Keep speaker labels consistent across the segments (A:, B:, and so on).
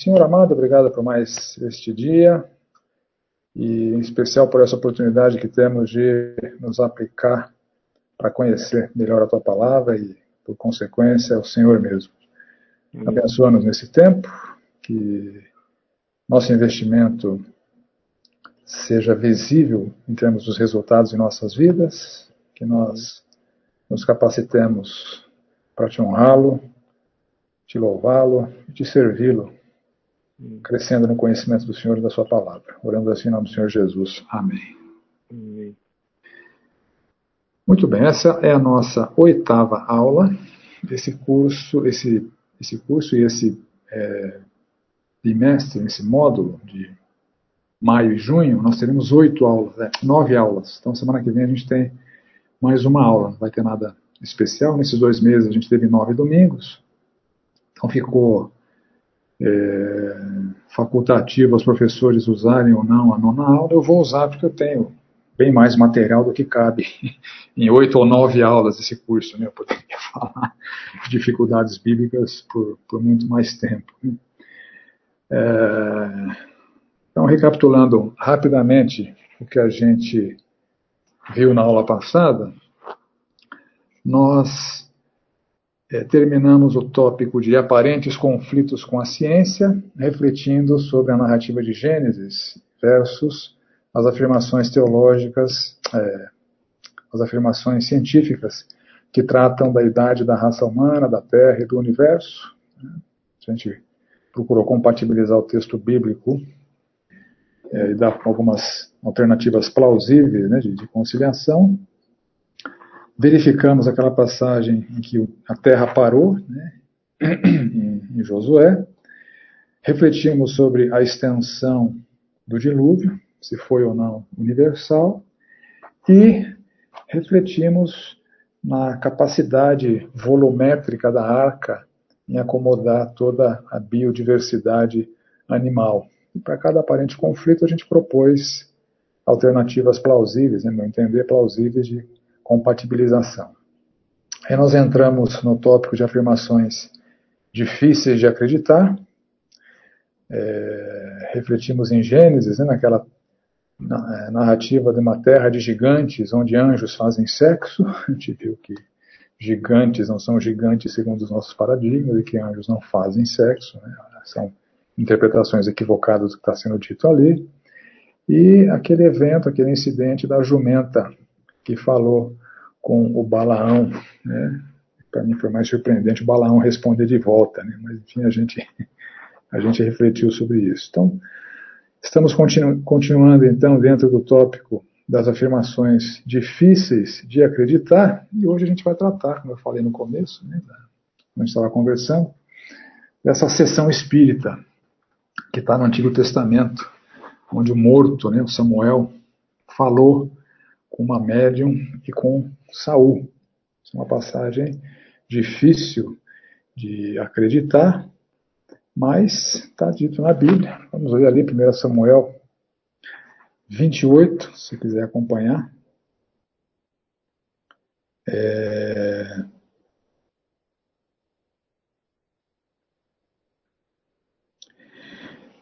A: Senhor amado, obrigado por mais este dia e em especial por essa oportunidade que temos de nos aplicar para conhecer melhor a tua palavra e, por consequência, o Senhor mesmo. Abençoa-nos nesse tempo, que nosso investimento seja visível em termos dos resultados em nossas vidas, que nós nos capacitemos para te honrá-lo, te louvá-lo e te servi-lo crescendo no conhecimento do Senhor e da Sua palavra. Orando assim em nome do Senhor Jesus. Amém. Amém. Muito bem, essa é a nossa oitava aula desse curso, esse, esse curso e esse é, bimestre, esse módulo de maio e junho, nós teremos oito aulas, né, nove aulas. Então, semana que vem a gente tem mais uma aula, não vai ter nada especial. Nesses dois meses a gente teve nove domingos, então ficou é, facultativo aos professores usarem ou não a nona aula, eu vou usar porque eu tenho bem mais material do que cabe em oito ou nove aulas desse curso. Né? Eu poderia falar de dificuldades bíblicas por, por muito mais tempo. Né? É, então, recapitulando rapidamente o que a gente viu na aula passada, nós é, terminamos o tópico de aparentes conflitos com a ciência, refletindo sobre a narrativa de Gênesis versus as afirmações teológicas, é, as afirmações científicas que tratam da idade da raça humana, da Terra e do universo. A gente procurou compatibilizar o texto bíblico é, e dar algumas alternativas plausíveis né, de, de conciliação verificamos aquela passagem em que a terra parou, né, em, Josué, refletimos sobre a extensão do dilúvio, se foi ou não universal, e refletimos na capacidade volumétrica da arca em acomodar toda a biodiversidade animal. E para cada aparente conflito, a gente propôs alternativas plausíveis, né, no meu entender, plausíveis de compatibilização. Aí nós entramos no tópico de afirmações difíceis de acreditar, é, refletimos em Gênesis, né, naquela é, narrativa de uma terra de gigantes, onde anjos fazem sexo. A gente viu que gigantes não são gigantes segundo os nossos paradigmas e que anjos não fazem sexo. Né, são interpretações equivocadas do que está sendo dito ali. E aquele evento, aquele incidente da jumenta que falou com o Balaão, né? Para mim foi mais surpreendente o Balaão responder de volta, né? Mas enfim, a gente a gente refletiu sobre isso. Então, estamos continu continuando então dentro do tópico das afirmações difíceis de acreditar, e hoje a gente vai tratar, como eu falei no começo, né, quando estava conversando, dessa sessão espírita que está no Antigo Testamento, onde o morto, né, o Samuel, falou com uma médium e com Saul. É uma passagem difícil de acreditar, mas está dito na Bíblia. Vamos ler ali 1 Samuel 28, se quiser acompanhar. É...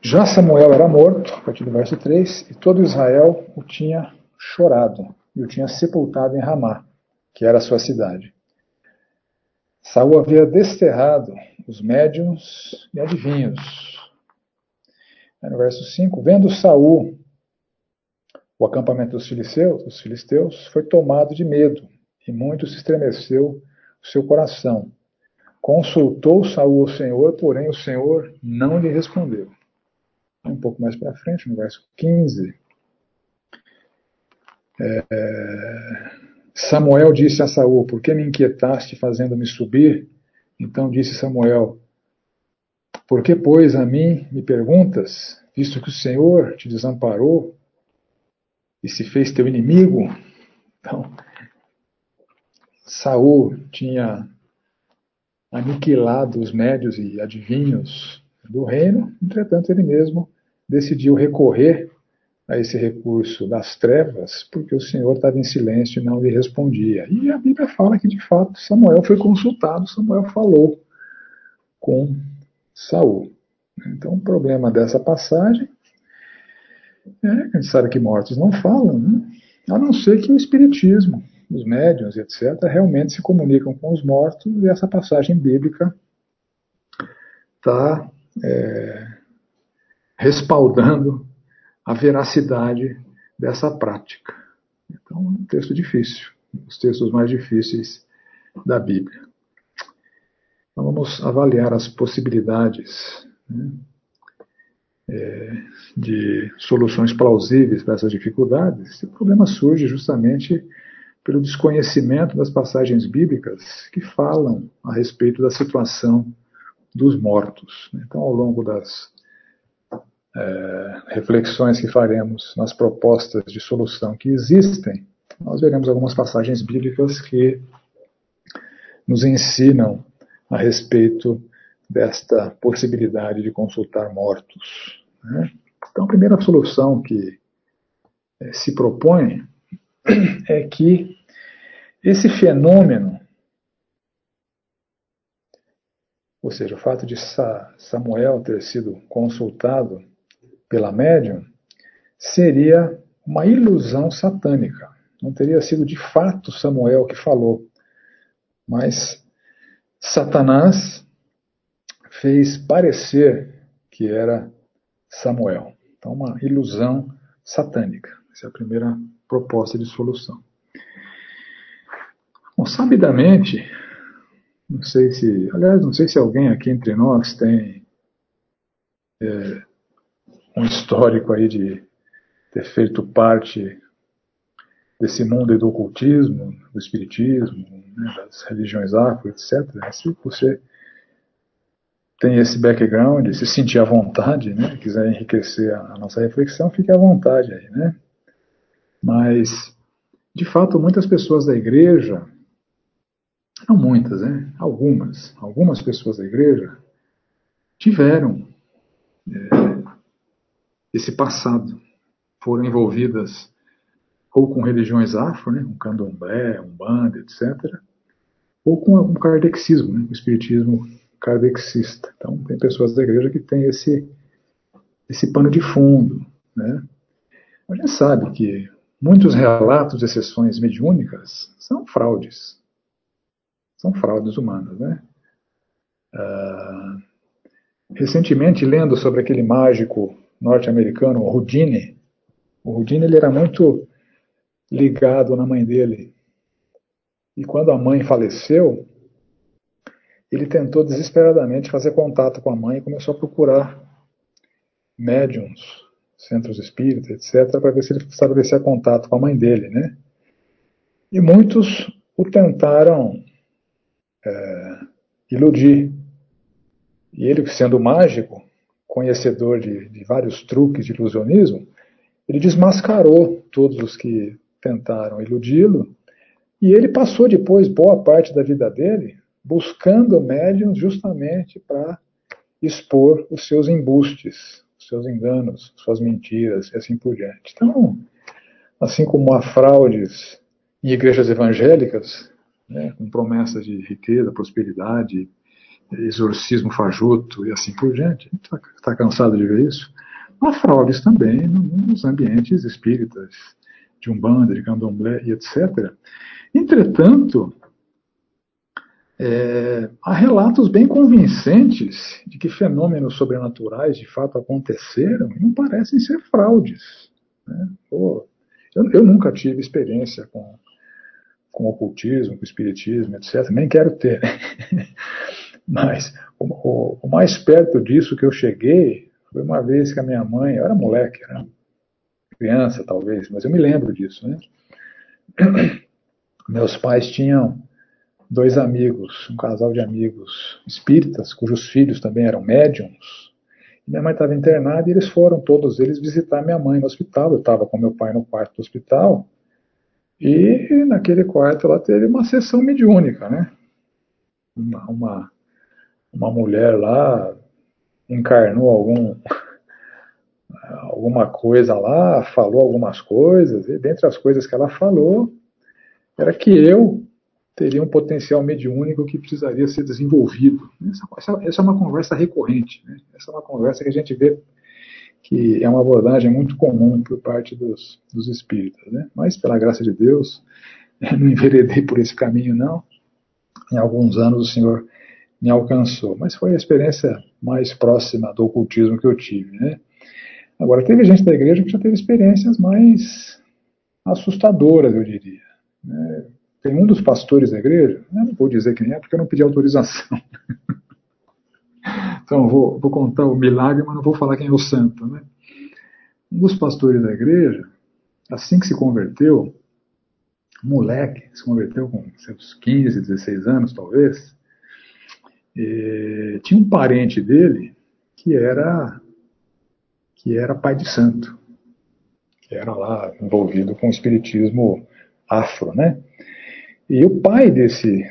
A: Já Samuel era morto, a partir do verso 3, e todo Israel o tinha chorado e o tinha sepultado em Ramá, que era sua cidade. Saul havia desterrado os médiums e adivinhos. No verso 5, vendo Saul o acampamento dos filisteus, filisteus, foi tomado de medo, e muito se estremeceu o seu coração. Consultou Saul o Senhor, porém o Senhor não lhe respondeu. Um pouco mais para frente, no verso 15, é, Samuel disse a Saul: Por que me inquietaste fazendo-me subir? Então disse Samuel: Por que, pois, a mim me perguntas, visto que o Senhor te desamparou e se fez teu inimigo? Então, Saul tinha aniquilado os médios e adivinhos do reino, entretanto, ele mesmo decidiu recorrer a esse recurso das trevas, porque o Senhor estava em silêncio e não lhe respondia. E a Bíblia fala que, de fato, Samuel foi consultado, Samuel falou com Saul. Então, o problema dessa passagem é que a gente sabe que mortos não falam, né? a não ser que o Espiritismo, os médiuns, etc., realmente se comunicam com os mortos e essa passagem bíblica está é, respaldando a veracidade dessa prática. Então, é um texto difícil, os textos mais difíceis da Bíblia. Então, vamos avaliar as possibilidades né, é, de soluções plausíveis para essas dificuldades. O problema surge justamente pelo desconhecimento das passagens bíblicas que falam a respeito da situação dos mortos. Então, ao longo das é, reflexões que faremos nas propostas de solução que existem, nós veremos algumas passagens bíblicas que nos ensinam a respeito desta possibilidade de consultar mortos. Né? Então, a primeira solução que é, se propõe é que esse fenômeno, ou seja, o fato de Samuel ter sido consultado pela médium, seria uma ilusão satânica. Não teria sido de fato Samuel que falou, mas Satanás fez parecer que era Samuel. Então, uma ilusão satânica. Essa é a primeira proposta de solução. Bom, sabidamente, não sei se, aliás, não sei se alguém aqui entre nós tem é, um histórico aí de ter feito parte desse mundo do ocultismo, do espiritismo, né, das religiões afro, etc. Se você tem esse background, se sentir à vontade, né, quiser enriquecer a nossa reflexão, fique à vontade aí, né? Mas, de fato, muitas pessoas da igreja, não muitas, né? Algumas, algumas pessoas da igreja tiveram é, esse passado, foram envolvidas ou com religiões afro, né, com candomblé, umbanda, etc., ou com o kardexismo, né, o espiritismo kardexista. Então, tem pessoas da igreja que têm esse, esse pano de fundo. Né? A gente sabe que muitos relatos de sessões mediúnicas são fraudes. São fraudes humanas. Né? Uh, recentemente, lendo sobre aquele mágico norte-americano, Houdini, o Houdini ele era muito ligado na mãe dele. E quando a mãe faleceu, ele tentou desesperadamente fazer contato com a mãe e começou a procurar médiums, centros espíritas, etc., para ver se ele estabelecia contato com a mãe dele, né? E muitos o tentaram é, iludir. E ele, sendo mágico, conhecedor de, de vários truques de ilusionismo, ele desmascarou todos os que tentaram iludi-lo, e ele passou depois boa parte da vida dele buscando médiums justamente para expor os seus embustes, os seus enganos, suas mentiras e assim por diante. Então, assim como há fraudes em igrejas evangélicas, né, com promessas de riqueza, prosperidade, exorcismo fajuto e assim por diante, está tá cansado de ver isso? Há fraudes também nos ambientes espíritas, de Umbanda, de Candomblé e etc. Entretanto, é, há relatos bem convincentes de que fenômenos sobrenaturais de fato aconteceram e não parecem ser fraudes. Né? Pô, eu, eu, nunca tive experiência com, com ocultismo, com espiritismo, etc. Nem quero ter. Mas o, o, o, mais perto disso que eu cheguei foi uma vez que a minha mãe, eu era moleque, né? criança talvez, mas eu me lembro disso. Né? Meus pais tinham dois amigos, um casal de amigos espíritas, cujos filhos também eram médiums. Minha mãe estava internada e eles foram, todos eles, visitar minha mãe no hospital. Eu estava com meu pai no quarto do hospital e naquele quarto ela teve uma sessão mediúnica, né? Uma, uma, uma mulher lá encarnou algum alguma coisa lá, falou algumas coisas, e dentre as coisas que ela falou, era que eu teria um potencial mediúnico que precisaria ser desenvolvido. Essa, essa, é uma conversa recorrente, né? essa é uma conversa que a gente vê que é uma abordagem muito comum por parte dos, dos espíritas. Né? Mas, pela graça de Deus, não enveredei por esse caminho, não. Em alguns anos o Senhor me alcançou, mas foi a experiência mais próxima do ocultismo que eu tive. Né? Agora, teve gente da igreja que já teve experiências mais assustadoras, eu diria. Né? Tem um dos pastores da igreja, não vou dizer quem é, porque eu não pedi autorização. então, vou, vou contar o milagre, mas não vou falar quem é o santo. Né? Um dos pastores da igreja, assim que se converteu, moleque, se converteu com seus 15, 16 anos, talvez, tinha um parente dele que era que era pai de santo, que era lá envolvido com o espiritismo afro, né? E o pai desse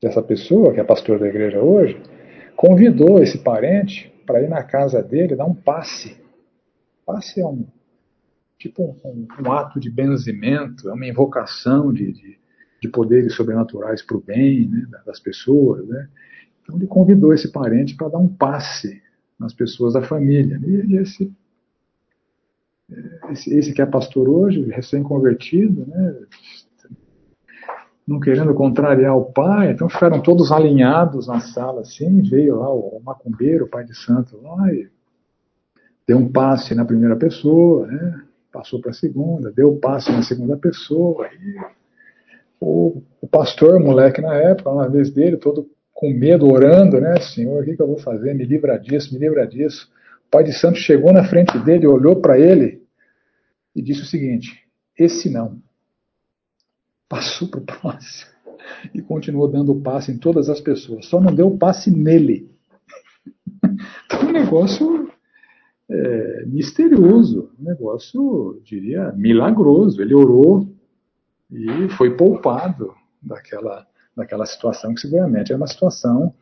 A: dessa pessoa, que é pastor da igreja hoje, convidou esse parente para ir na casa dele dar um passe. Passe é um tipo um, um ato de benzimento, é uma invocação de, de, de poderes sobrenaturais para o bem né, das pessoas. Né? Então ele convidou esse parente para dar um passe nas pessoas da família. E, esse, esse, esse que é pastor hoje, recém-convertido, né, não querendo contrariar o pai, então ficaram todos alinhados na sala, assim, veio lá o, macumbeiro, o pai de santo lá, e deu um passe na primeira pessoa, né, passou para a segunda, deu passe na segunda pessoa, e o, o pastor, moleque na época, uma vez dele, todo com medo, orando, né, Senhor, o que, que eu vou fazer? Me livra disso, me livra disso. O pai de santo chegou na frente dele, olhou para ele e disse o seguinte: esse não passou para o próximo e continuou dando passe em todas as pessoas, só não deu passe nele. Então, um negócio é, misterioso, um negócio, diria, milagroso. Ele orou e foi poupado daquela, daquela situação que seguramente era uma situação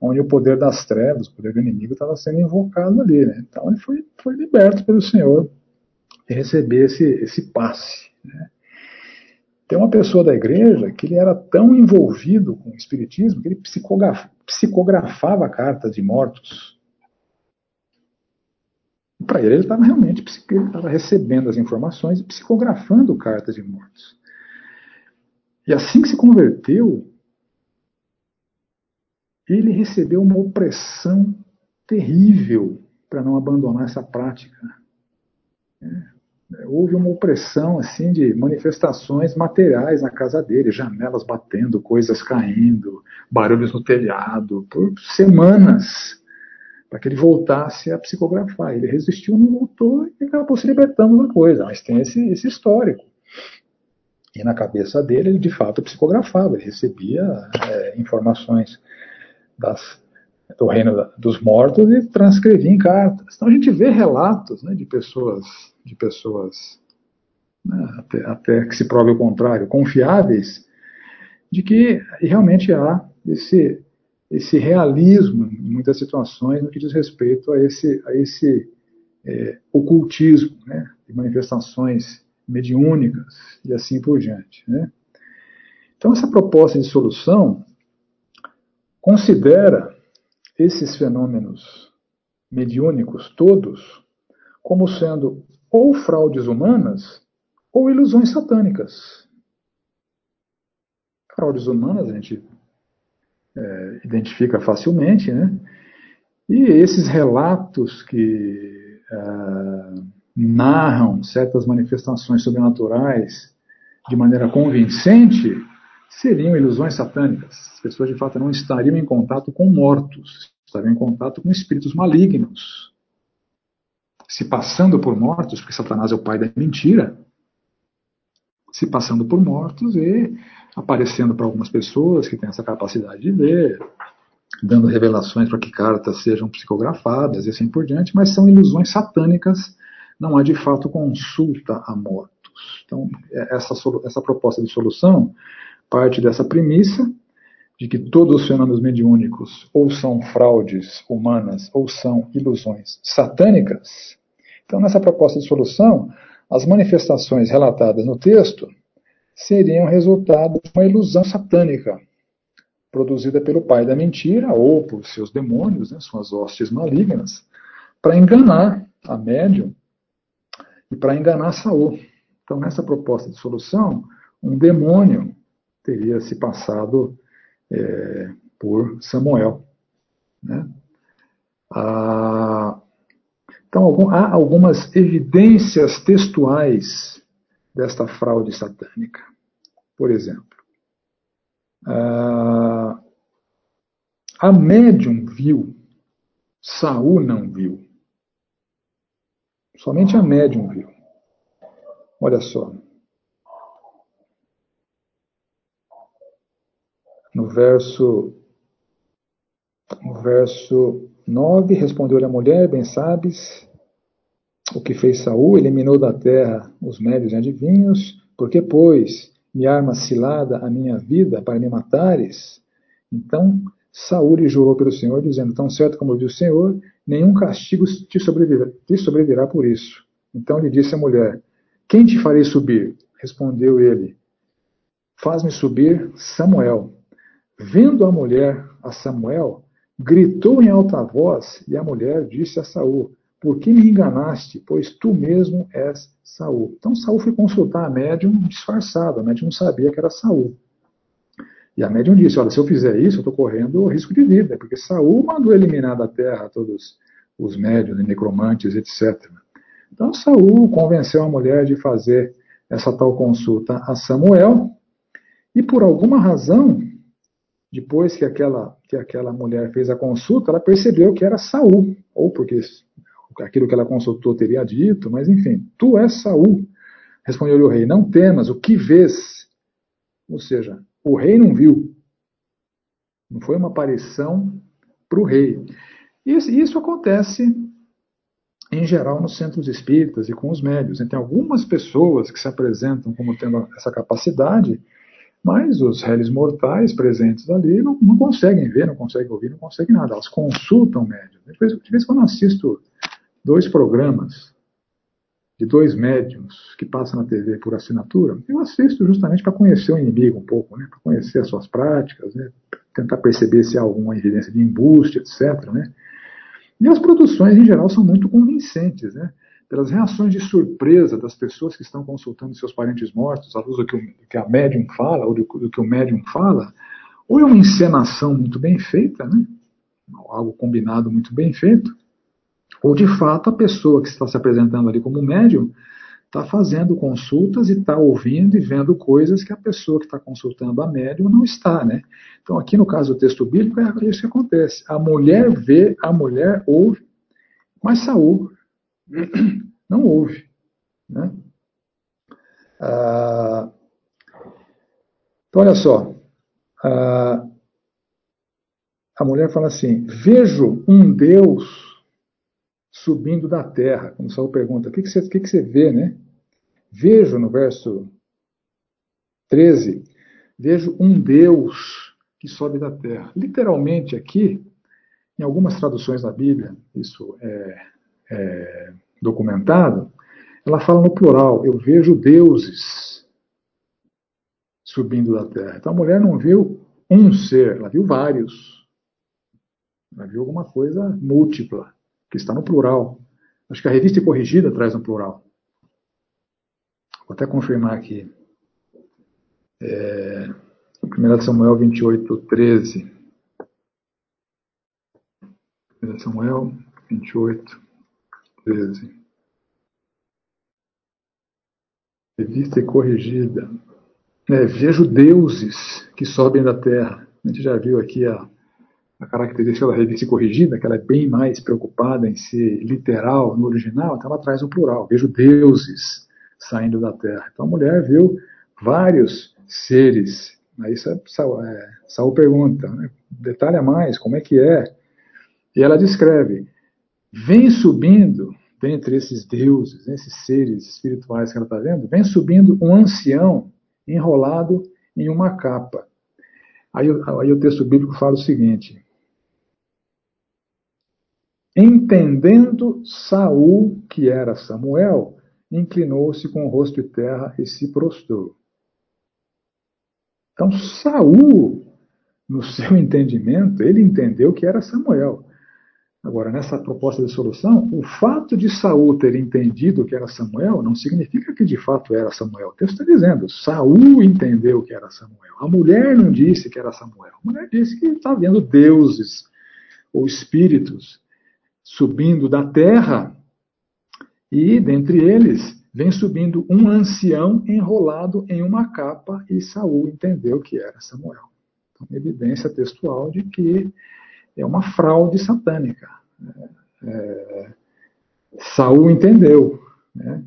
A: onde o poder das trevas, o poder do inimigo estava sendo invocado ali. Né? Então ele foi, foi liberto pelo Senhor de receber esse, esse passe. Né? Tem uma pessoa da igreja que ele era tão envolvido com o espiritismo que ele psicografava cartas de mortos. Para ele, ele estava realmente ele estava recebendo as informações e psicografando cartas de mortos. E assim que se converteu, ele recebeu uma opressão terrível para não abandonar essa prática. É houve uma opressão assim de manifestações materiais na casa dele, janelas batendo, coisas caindo, barulhos no telhado, por semanas, para que ele voltasse a psicografar. Ele resistiu, não voltou e acabou se libertando da coisa, mas tem esse, esse histórico. E na cabeça dele, ele de fato psicografava, ele recebia é, informações das, do reino dos mortos e transcrevia em cartas. Então a gente vê relatos né, de pessoas de pessoas, né, até, até, que se prove o contrário, confiáveis, de que realmente há esse, esse realismo em muitas situações no que diz respeito a esse, a esse é, ocultismo, né, de manifestações mediúnicas e assim por diante. Né. Então, essa proposta de solução considera esses fenômenos mediúnicos todos como sendo ou fraudes humanas ou ilusões satânicas. Fraudes humanas a gente é, identifica facilmente, né? E esses relatos que é, narram certas manifestações sobrenaturais de maneira convincente seriam ilusões satânicas. As pessoas de fato não estariam em contato com mortos, estariam em contato com espíritos malignos se passando por mortos, porque Satanás é o pai da mentira, se passando por mortos e aparecendo para algumas pessoas que têm essa capacidade de ver, dando revelações para que cartas sejam psicografadas e assim por diante, mas são ilusões satânicas, não há de fato consulta a mortos. Então, é, essa, essa proposta de solução parte dessa premissa de que todos os fenômenos mediúnicos ou são fraudes humanas ou são ilusões satânicas. Então, nessa proposta de solução, as manifestações relatadas no texto seriam resultado de uma ilusão satânica produzida pelo pai da mentira ou por seus demônios, né, suas hostes malignas, para enganar a médium e para enganar Saul. Então, nessa proposta de solução, um demônio teria se passado é, por Samuel. Né? Ah, então, há algumas evidências textuais desta fraude satânica. Por exemplo, ah, a médium viu, Saul não viu. Somente a médium viu. Olha só. No verso, no verso 9, respondeu-lhe a mulher, bem sabes o que fez Saul, eliminou da terra os médios e adivinhos, porque, pois, me arma cilada a minha vida para me matares? Então Saul jurou pelo Senhor, dizendo, tão certo como viu o Senhor, nenhum castigo te sobrevirá, te sobrevirá por isso. Então lhe disse a mulher, quem te farei subir? Respondeu ele, faz-me subir Samuel. Vendo a mulher a Samuel, gritou em alta voz, e a mulher disse a Saul, por que me enganaste? Pois tu mesmo és Saul. Então Saul foi consultar a médium disfarçado, a médium não sabia que era Saul. E a médium disse: Olha, se eu fizer isso, eu estou correndo risco de vida, porque Saul mandou eliminar da terra todos os médiums, necromantes, etc. Então Saul convenceu a mulher de fazer essa tal consulta a Samuel, e por alguma razão, depois que aquela, que aquela mulher fez a consulta, ela percebeu que era Saul, ou porque aquilo que ela consultou teria dito, mas enfim, tu és Saul. Respondeu-lhe o rei, não temas, o que vês? Ou seja, o rei não viu. Não foi uma aparição para o rei. Isso, isso acontece em geral nos centros espíritas e com os médios. Tem algumas pessoas que se apresentam como tendo essa capacidade, mas os réis mortais presentes ali não, não, conseguem ver, não conseguem ouvir, não conseguem nada. Elas consultam vez, de vez em quando assisto dois programas de dois médiums que passam na TV por assinatura, eu assisto justamente para conhecer o inimigo um pouco, né? para conhecer as suas práticas, né? tentar perceber se há alguma evidência de embuste, etc. Né? E as produções, em geral, são muito convincentes, né? pelas reações de surpresa das pessoas que estão consultando seus parentes mortos, à luz do que, o, que a médium fala, ou do, do, que o médium fala, ou é uma encenação muito bem feita, né? algo combinado muito bem feito, ou de fato a pessoa que está se apresentando ali como médium está fazendo consultas e está ouvindo e vendo coisas que a pessoa que está consultando a médium não está, né? Então aqui no caso do texto bíblico é isso que acontece. A mulher vê, a mulher ouve, mas Saul não ouve, né? Ah, então olha só, ah, a mulher fala assim: vejo um Deus subindo da terra. Como Saul pergunta, o que, que, você, que, que você vê, né? Vejo no verso 13, vejo um Deus que sobe da terra. Literalmente aqui, em algumas traduções da Bíblia, isso é, é documentado, ela fala no plural, eu vejo deuses subindo da terra. Então a mulher não viu um ser, ela viu vários. Ela viu alguma coisa múltipla que está no plural. Acho que a revista corrigida traz no plural. Vou até confirmar aqui. É, 1 Samuel 28, 13. 1 Samuel 28, 13. Revista e corrigida. É, vejo deuses que sobem da terra. A gente já viu aqui a a característica da revista corrigida, que ela é bem mais preocupada em ser literal no original, então ela traz um plural. Vejo deuses saindo da terra. Então a mulher viu vários seres. Aí Saul, é, Saul pergunta, né, detalha mais, como é que é? E ela descreve, vem subindo dentre esses deuses, esses seres espirituais que ela está vendo, vem subindo um ancião enrolado em uma capa. Aí, aí, o texto bíblico fala o seguinte: Entendendo Saul que era Samuel, inclinou-se com o rosto de terra e se prostrou. Então, Saul, no seu entendimento, ele entendeu que era Samuel. Agora, nessa proposta de solução, o fato de Saul ter entendido que era Samuel não significa que de fato era Samuel. O texto está dizendo, Saul entendeu que era Samuel. A mulher não disse que era Samuel. A mulher disse que está vendo deuses ou espíritos subindo da terra e dentre eles vem subindo um ancião enrolado em uma capa e Saul entendeu que era Samuel. Então, evidência textual de que é uma fraude satânica. É, é, Saul entendeu. Né?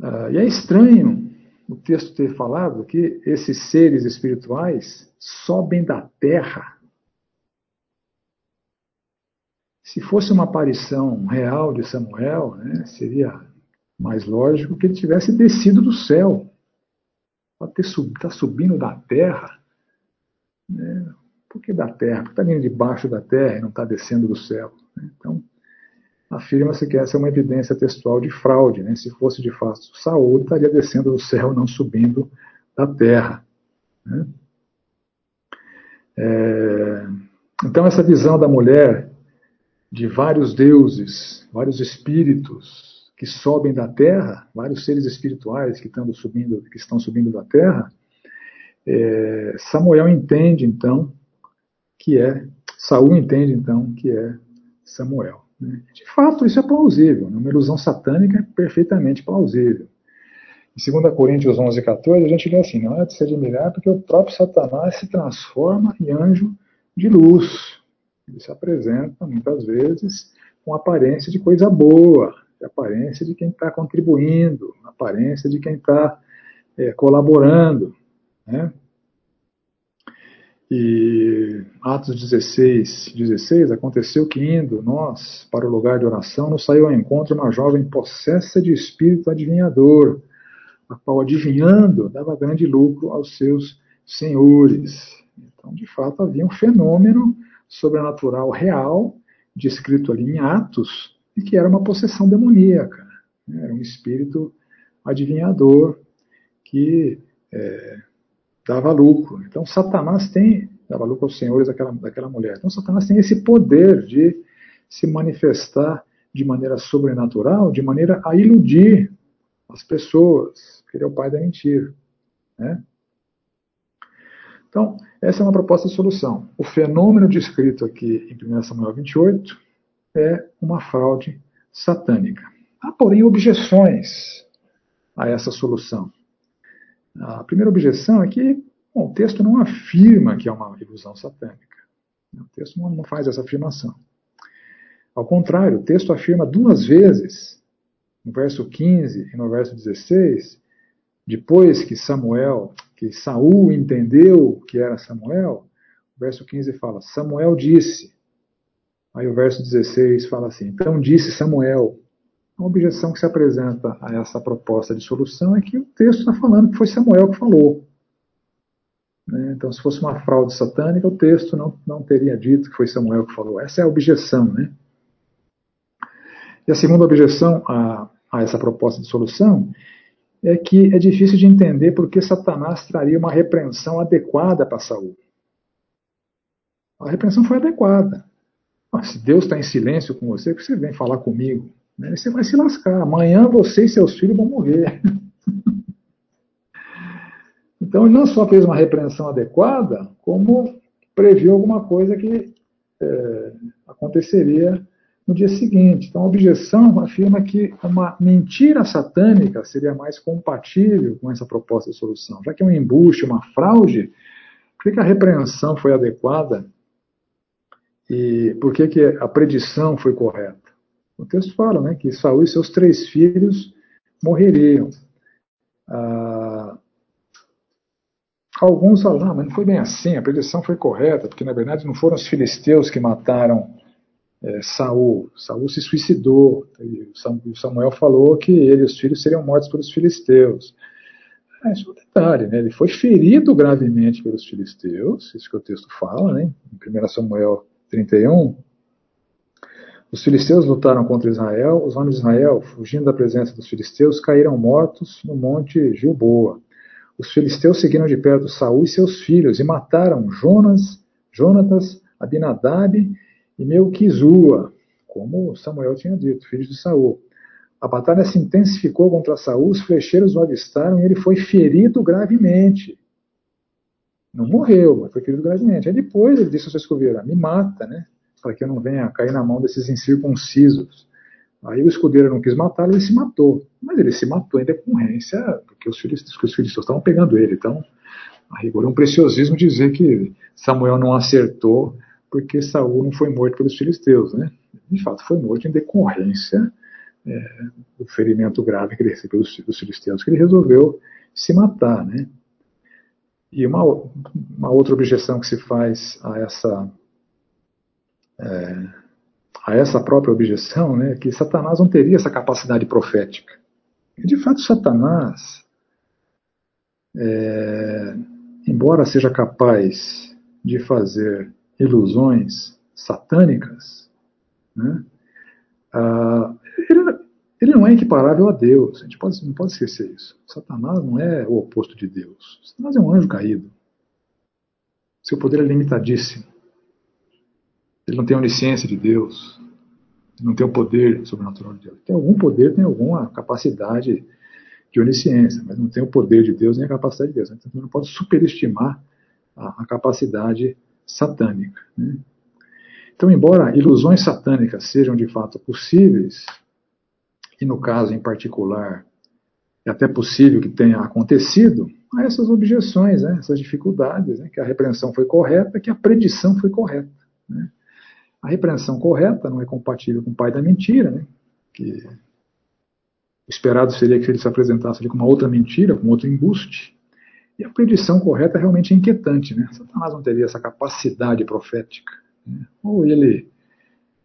A: Ah, e é estranho o texto ter falado que esses seres espirituais sobem da terra. Se fosse uma aparição real de Samuel, né, seria mais lógico que ele tivesse descido do céu. Pode estar tá subindo da terra. Né? Por que da terra? Porque está vindo debaixo da terra e não está descendo do céu. Né? Então, afirma-se que essa é uma evidência textual de fraude. Né? Se fosse de fato Saúl, estaria descendo do céu, não subindo da terra. Né? É... Então, essa visão da mulher de vários deuses, vários espíritos que sobem da terra, vários seres espirituais que estão subindo, que estão subindo da terra, é... Samuel entende então que é, Saul entende então que é Samuel. Né? De fato, isso é plausível, né? uma ilusão satânica é perfeitamente plausível. Em 2 Coríntios 11, 14, a gente lê assim, não é de se admirar porque o próprio Satanás se transforma em anjo de luz. Ele se apresenta, muitas vezes, com aparência de coisa boa, aparência de quem está contribuindo, aparência de quem está é, colaborando. Né? E Atos 16, 16, aconteceu que indo nós para o lugar de oração, nos saiu ao encontro uma jovem possessa de espírito adivinhador, a qual adivinhando dava grande lucro aos seus senhores. Então, de fato, havia um fenômeno sobrenatural real, descrito ali em Atos, e que era uma possessão demoníaca. Né? Era um espírito adivinhador que é, dava lucro. Então, Satanás tem, dava lucro aos senhores daquela, daquela mulher. Então, Satanás tem esse poder de se manifestar de maneira sobrenatural, de maneira a iludir as pessoas, porque ele é o pai da mentira. Né? Então, essa é uma proposta de solução. O fenômeno descrito aqui em 1 Samuel 28 é uma fraude satânica. Há, porém, objeções a essa solução. A primeira objeção é que bom, o texto não afirma que é uma ilusão satânica. O texto não, faz essa afirmação. Ao contrário, o texto afirma duas vezes, no verso 15 e no verso 16, depois que Samuel, que Saul entendeu que era Samuel, o verso 15 fala: Samuel disse. Aí o verso 16 fala assim: Então disse Samuel, a objeção que se apresenta a essa proposta de solução é que o texto está falando que foi Samuel que falou. Né? Então, se fosse uma fraude satânica, o texto não, não teria dito que foi Samuel que falou. Essa é a objeção. Né? E a segunda objeção a, a essa proposta de solução é que é difícil de entender porque Satanás traria uma repreensão adequada para Saul. A repreensão foi adequada. se Deus está em silêncio com você, que você vem falar comigo? Né? Você vai se lascar. Amanhã você e seus filhos vão morrer. então ele não só fez uma repreensão adequada, como previu alguma coisa que é, aconteceria no dia seguinte. Então a objeção afirma que uma mentira satânica seria mais compatível com essa proposta de solução. Já que é um embuste, uma fraude, por que, a repreensão foi adequada e por que, a predição foi correta? O texto fala né, que Saul e seus três filhos morreriam. Ah, alguns falam, não, mas não foi bem assim, a predição foi correta, porque na verdade não foram os filisteus que mataram é, Saul. Saul se suicidou. E Samuel falou que ele e os filhos seriam mortos pelos filisteus. Ah, isso é um detalhe, né? Ele foi ferido gravemente pelos filisteus, isso que o texto fala, né? Em 1 Samuel 31, os filisteus lutaram contra Israel, os homens de Israel, fugindo da presença dos filisteus, caíram mortos no monte Gilboa. os filisteus seguiram de perto Saul e seus filhos e mataram Jonas, Jonatas, Abinadab e Melquizua, como Samuel tinha dito, filhos de Saul. A batalha se intensificou contra Saul, os flecheiros o avistaram e ele foi ferido gravemente. Não morreu, mas foi ferido gravemente. Aí depois ele disse ao seu escudeiro, me mata, né? Para que eu não venha cair na mão desses incircuncisos. Aí o escudeiro não quis matá-lo, ele se matou. Mas ele se matou em decorrência, porque os filisteus, os filisteus estavam pegando ele. Então, a rigor é um preciosismo dizer que Samuel não acertou porque Saul não foi morto pelos filisteus, né? De fato, foi morto em decorrência é, do ferimento grave que ele recebeu dos, filisteus, que ele resolveu se matar, né? E uma, uma outra objeção que se faz a essa é, a essa própria objeção, né, é que Satanás não teria essa capacidade profética. E de fato, Satanás, é, embora seja capaz de fazer ilusões satânicas, né, uh, ele, ele, não é equiparável a Deus. A gente pode, não pode esquecer isso. Satanás não é o oposto de Deus. Satanás é um anjo caído. Seu poder é limitadíssimo. Ele não tem a onisciência de Deus. Ele não tem o poder sobrenatural de Deus. Tem algum poder, tem alguma capacidade de onisciência, mas não tem o poder de Deus nem a capacidade de Deus. Então não pode superestimar a, a capacidade satânica. Né? Então, embora ilusões satânicas sejam de fato possíveis, e no caso em particular é até possível que tenha acontecido, há essas objeções, né, essas dificuldades, né, que a repreensão foi correta, que a predição foi correta. Né. A repreensão correta não é compatível com o pai da mentira, né, que o esperado seria que ele se apresentasse com uma outra mentira, com outro embuste. E a predição correta é realmente inquietante. Né? Satanás não teria essa capacidade profética. Né? Ou ele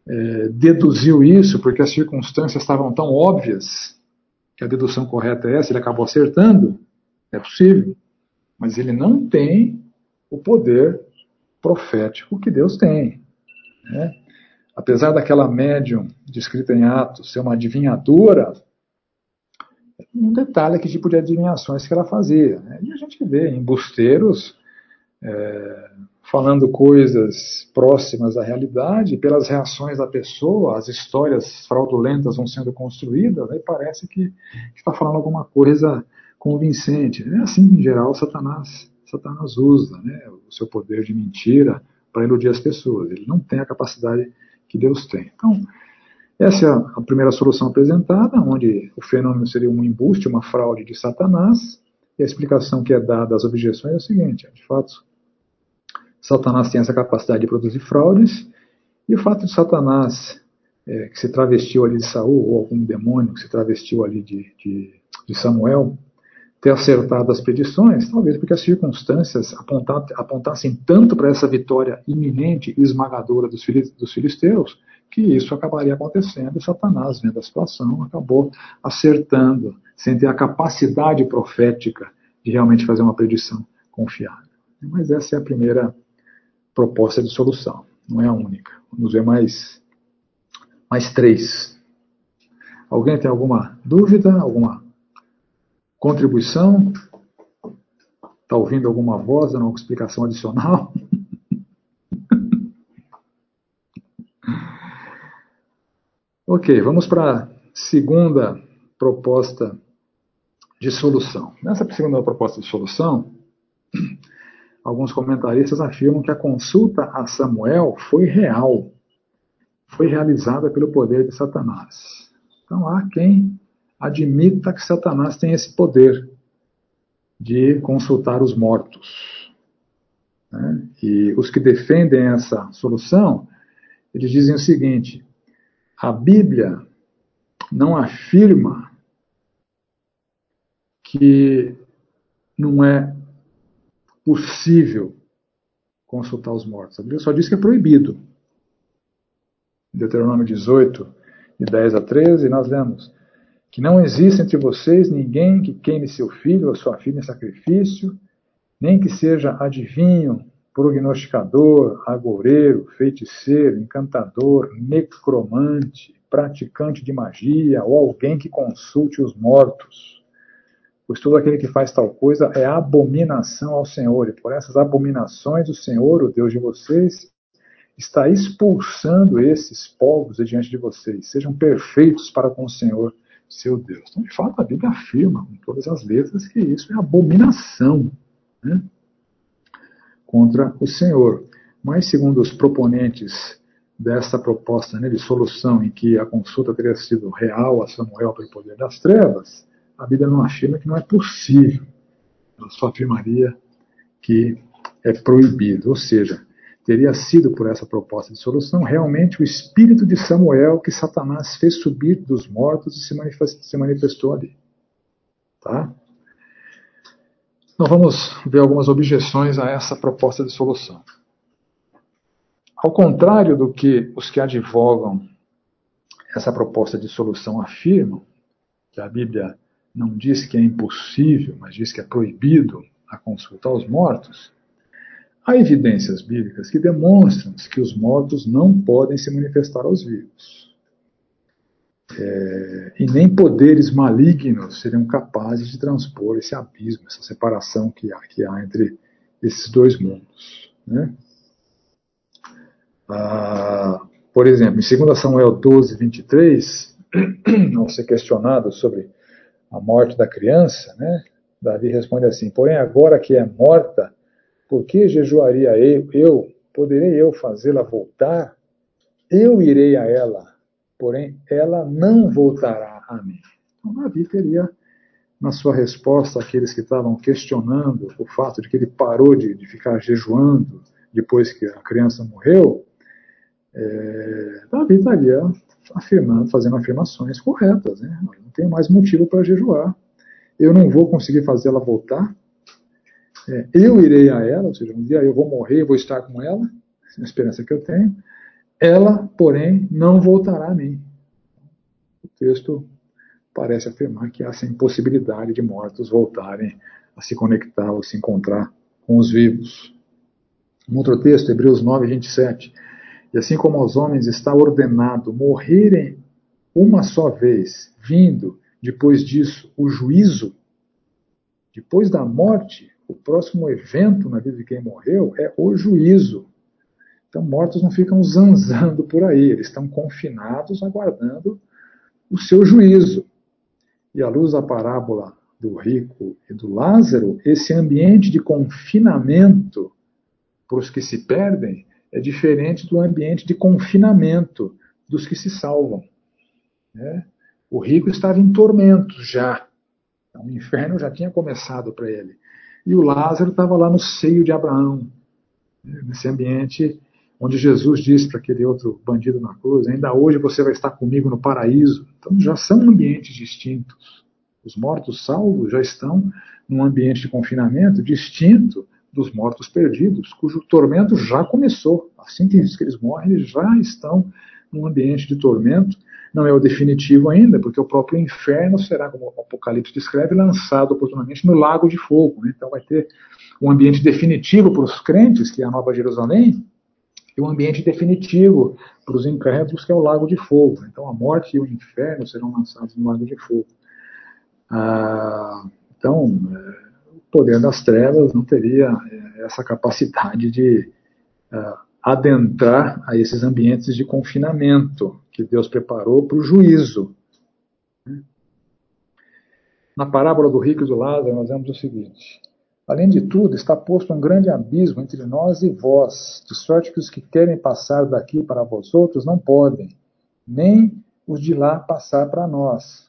A: é, deduziu isso porque as circunstâncias estavam tão óbvias que a dedução correta é essa, ele acabou acertando. É possível. Mas ele não tem o poder profético que Deus tem. Né? Apesar daquela médium descrita em Atos ser uma adivinhadora, um detalhe que tipo de adivinhações que ela fazia. Né? E a gente vê embusteiros é, falando coisas próximas à realidade, pelas reações da pessoa, as histórias fraudulentas vão sendo construídas, né? e parece que está falando alguma coisa convincente. É assim que, em geral, Satanás, Satanás usa né? o seu poder de mentira para iludir as pessoas. Ele não tem a capacidade que Deus tem. Então, essa é a primeira solução apresentada, onde o fenômeno seria um embuste, uma fraude de Satanás, e a explicação que é dada às objeções é o seguinte: de fato, Satanás tem essa capacidade de produzir fraudes, e o fato de Satanás, é, que se travestiu ali de Saul, ou algum demônio que se travestiu ali de, de, de Samuel, ter acertado as predições, talvez porque as circunstâncias apontassem tanto para essa vitória iminente e esmagadora dos filisteus, que isso acabaria acontecendo e Satanás, vendo a situação, acabou acertando, sem ter a capacidade profética de realmente fazer uma predição confiável. Mas essa é a primeira proposta de solução, não é a única. Vamos ver mais, mais três. Alguém tem alguma dúvida, alguma contribuição? Está ouvindo alguma voz, alguma explicação adicional? Ok, vamos para a segunda proposta de solução. Nessa segunda proposta de solução, alguns comentaristas afirmam que a consulta a Samuel foi real, foi realizada pelo poder de Satanás. Então há quem admita que Satanás tem esse poder de consultar os mortos. Né? E os que defendem essa solução, eles dizem o seguinte: a Bíblia não afirma que não é possível consultar os mortos. A Bíblia só diz que é proibido. Deuteronômio 18, de 10 a 13, nós lemos que não existe entre vocês ninguém que queime seu filho ou sua filha em sacrifício, nem que seja adivinho prognosticador, agoureiro, feiticeiro, encantador, necromante, praticante de magia ou alguém que consulte os mortos. pois todo aquele que faz tal coisa é abominação ao Senhor, e por essas abominações o Senhor, o Deus de vocês, está expulsando esses povos de diante de vocês. Sejam perfeitos para com o Senhor, seu Deus. Então, de fato, a Bíblia afirma com todas as letras que isso é abominação né, contra o Senhor. Mas, segundo os proponentes dessa proposta né, de solução em que a consulta teria sido real a Samuel pelo poder das trevas, a Bíblia não afirma que não é possível. Ela só afirmaria que é proibido. Ou seja, teria sido por essa proposta de solução realmente o espírito de Samuel que Satanás fez subir dos mortos e se manifestou ali. Tá? Então vamos ver algumas objeções a essa proposta de solução. Ao contrário do que os que advogam essa proposta de solução afirmam, que a Bíblia não diz que é impossível, mas diz que é proibido a consulta aos mortos, há evidências bíblicas que demonstram que os mortos não podem se manifestar aos vivos. É, e nem poderes malignos seriam capazes de transpor esse abismo, essa separação que há, que há entre esses dois mundos. Né? Ah, por exemplo, em 2 Samuel 12, 23, ao ser questionado sobre a morte da criança, né, Davi responde assim: Porém, agora que é morta, por que jejuaria eu? eu poderei eu fazê-la voltar? Eu irei a ela, porém ela não voltará a mim. Então, Davi teria, na sua resposta àqueles que estavam questionando o fato de que ele parou de, de ficar jejuando depois que a criança morreu, é, Davi estaria afirmando, fazendo afirmações corretas. Né? Não tenho mais motivo para jejuar. Eu não vou conseguir fazê-la voltar. É, eu irei a ela, ou seja, um dia eu vou morrer, vou estar com ela, é a esperança que eu tenho. Ela, porém, não voltará a mim. O texto parece afirmar que há essa impossibilidade de mortos voltarem a se conectar ou se encontrar com os vivos. Um outro texto, Hebreus 9, 27. E assim como aos homens está ordenado morrerem uma só vez, vindo depois disso o juízo, depois da morte, o próximo evento na vida de quem morreu é o juízo. Então, mortos não ficam zanzando por aí, eles estão confinados aguardando o seu juízo. E à luz da parábola do rico e do Lázaro, esse ambiente de confinamento para os que se perdem é diferente do ambiente de confinamento dos que se salvam. Né? O rico estava em tormento já. Então, o inferno já tinha começado para ele. E o Lázaro estava lá no seio de Abraão, né? nesse ambiente onde Jesus disse para aquele outro bandido na cruz: Ainda hoje você vai estar comigo no paraíso. Então já são ambientes distintos. Os mortos salvos já estão num ambiente de confinamento distinto dos mortos perdidos, cujo tormento já começou. Assim que eles morrem, eles já estão num ambiente de tormento. Não é o definitivo ainda, porque o próprio inferno será, como o Apocalipse descreve, lançado oportunamente no lago de fogo. Né? Então vai ter um ambiente definitivo para os crentes, que é a Nova Jerusalém, e um ambiente definitivo para os incrédulos, que é o lago de fogo. Então a morte e o inferno serão lançados no lago de fogo. Ah, então, é, poder das trevas não teria eh, essa capacidade de uh, adentrar a esses ambientes de confinamento que Deus preparou para o juízo. Na parábola do rico e do Lázaro, nós vemos o seguinte: Além de tudo, está posto um grande abismo entre nós e vós, de sorte que os que querem passar daqui para vós outros não podem, nem os de lá passar para nós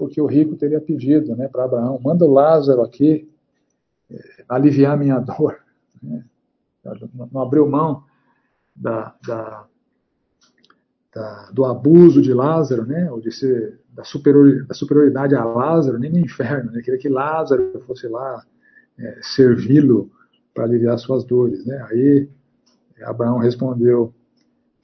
A: porque o rico teria pedido né, para Abraão: manda o Lázaro aqui é, aliviar minha dor. Não abriu mão da, da, da, do abuso de Lázaro, né, ou de ser, da, superior, da superioridade a Lázaro, nem no inferno. Né? Queria que Lázaro fosse lá é, servi-lo para aliviar suas dores. Né? Aí Abraão respondeu: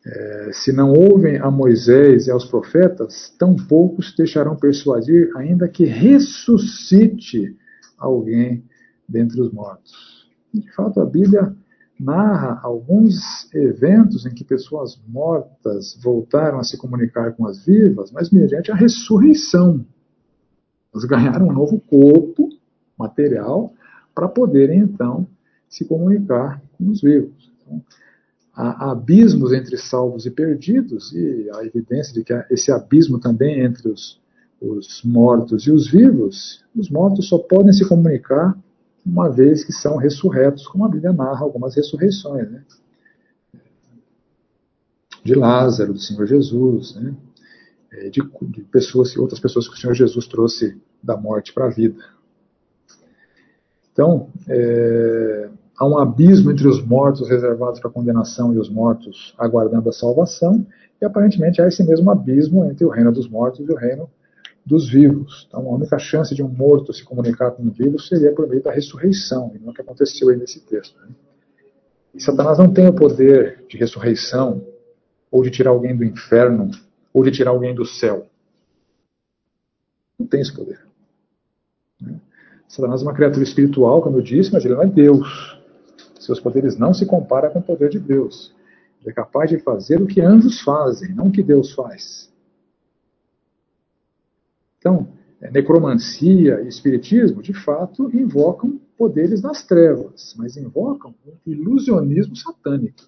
A: é, se não ouvem a Moisés e aos profetas, tão poucos deixarão persuadir, ainda que ressuscite alguém dentre os mortos. De fato, a Bíblia narra alguns eventos em que pessoas mortas voltaram a se comunicar com as vivas, mas mediante a ressurreição. Elas ganharam um novo corpo material para poderem, então, se comunicar com os vivos. Então, há abismos entre salvos e perdidos, e a evidência de que esse abismo também entre os, os mortos e os vivos, os mortos só podem se comunicar uma vez que são ressurretos, como a Bíblia narra algumas ressurreições, né? De Lázaro, do Senhor Jesus, né? É, de, de pessoas, outras pessoas que o Senhor Jesus trouxe da morte para a vida. Então, é, há um abismo entre os mortos reservados para condenação e os mortos aguardando a salvação, e aparentemente há esse mesmo abismo entre o reino dos mortos e o reino dos vivos. Então, a única chance de um morto se comunicar com um vivo seria por meio da ressurreição, e não é o que aconteceu aí nesse texto. Né? E Satanás não tem o poder de ressurreição, ou de tirar alguém do inferno, ou de tirar alguém do céu. Não tem esse poder. Satanás é uma criatura espiritual, como eu disse, mas ele não é Deus. Seus poderes não se comparam com o poder de Deus. Ele é capaz de fazer o que anjos fazem, não o que Deus faz. Então, é, necromancia e espiritismo, de fato, invocam poderes das trevas, mas invocam um ilusionismo satânico.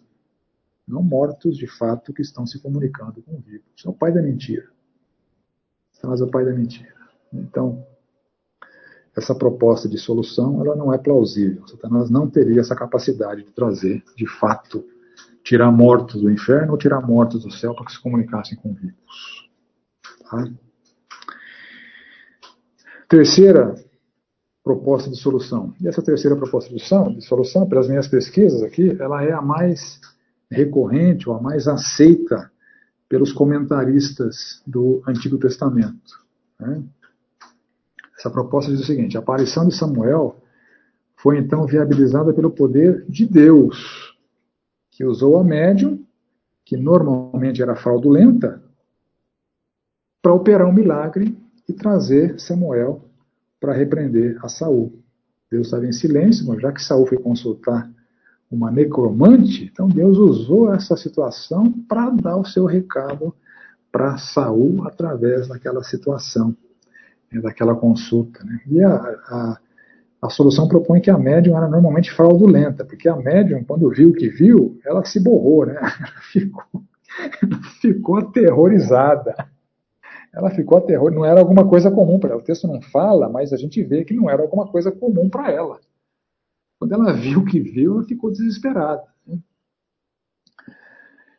A: Não mortos, de fato, que estão se comunicando com vivos. É o pai da mentira. Satanás é o pai da mentira. Então, essa proposta de solução ela não é plausível. Satanás não teria essa capacidade de trazer, de fato, tirar mortos do inferno ou tirar mortos do céu para que se comunicassem com vivos. Tá? Terceira proposta de solução. E essa terceira proposta de solução, de solução, pelas minhas pesquisas aqui, ela é a mais recorrente ou a mais aceita pelos comentaristas do Antigo Testamento. Né? Essa proposta diz o seguinte: a aparição de Samuel foi então viabilizada pelo poder de Deus, que usou a médium, que normalmente era fraudulenta, para operar um milagre e trazer Samuel para repreender a Saul. Deus estava em silêncio, mas já que Saul foi consultar uma necromante, então Deus usou essa situação para dar o seu recado para Saul através daquela situação né, daquela consulta. Né? E a, a, a, solução propõe que a médium era normalmente fraudulenta, porque a médium, quando viu o que viu, ela se borrou, né? ela, ficou, ela ficou aterrorizada. Ela ficou aterrorizada, não era alguma coisa comum para ela. O texto não fala, mas a gente vê que não era alguma coisa comum para ela. Quando ela viu o que viu, ela ficou desesperada.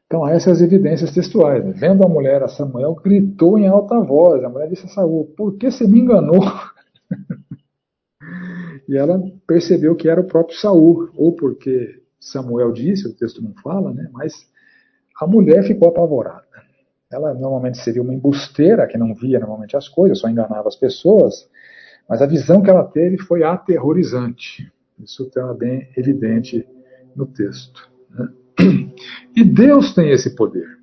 A: Então, essas evidências textuais. Né? Vendo a mulher a Samuel, gritou em alta voz. A mulher disse a Saul: Por que você me enganou? e ela percebeu que era o próprio Saul, ou porque Samuel disse, o texto não fala, né? mas a mulher ficou apavorada. Ela normalmente seria uma embusteira que não via normalmente as coisas, só enganava as pessoas, mas a visão que ela teve foi aterrorizante. Isso está bem evidente no texto. Né? E Deus tem esse poder.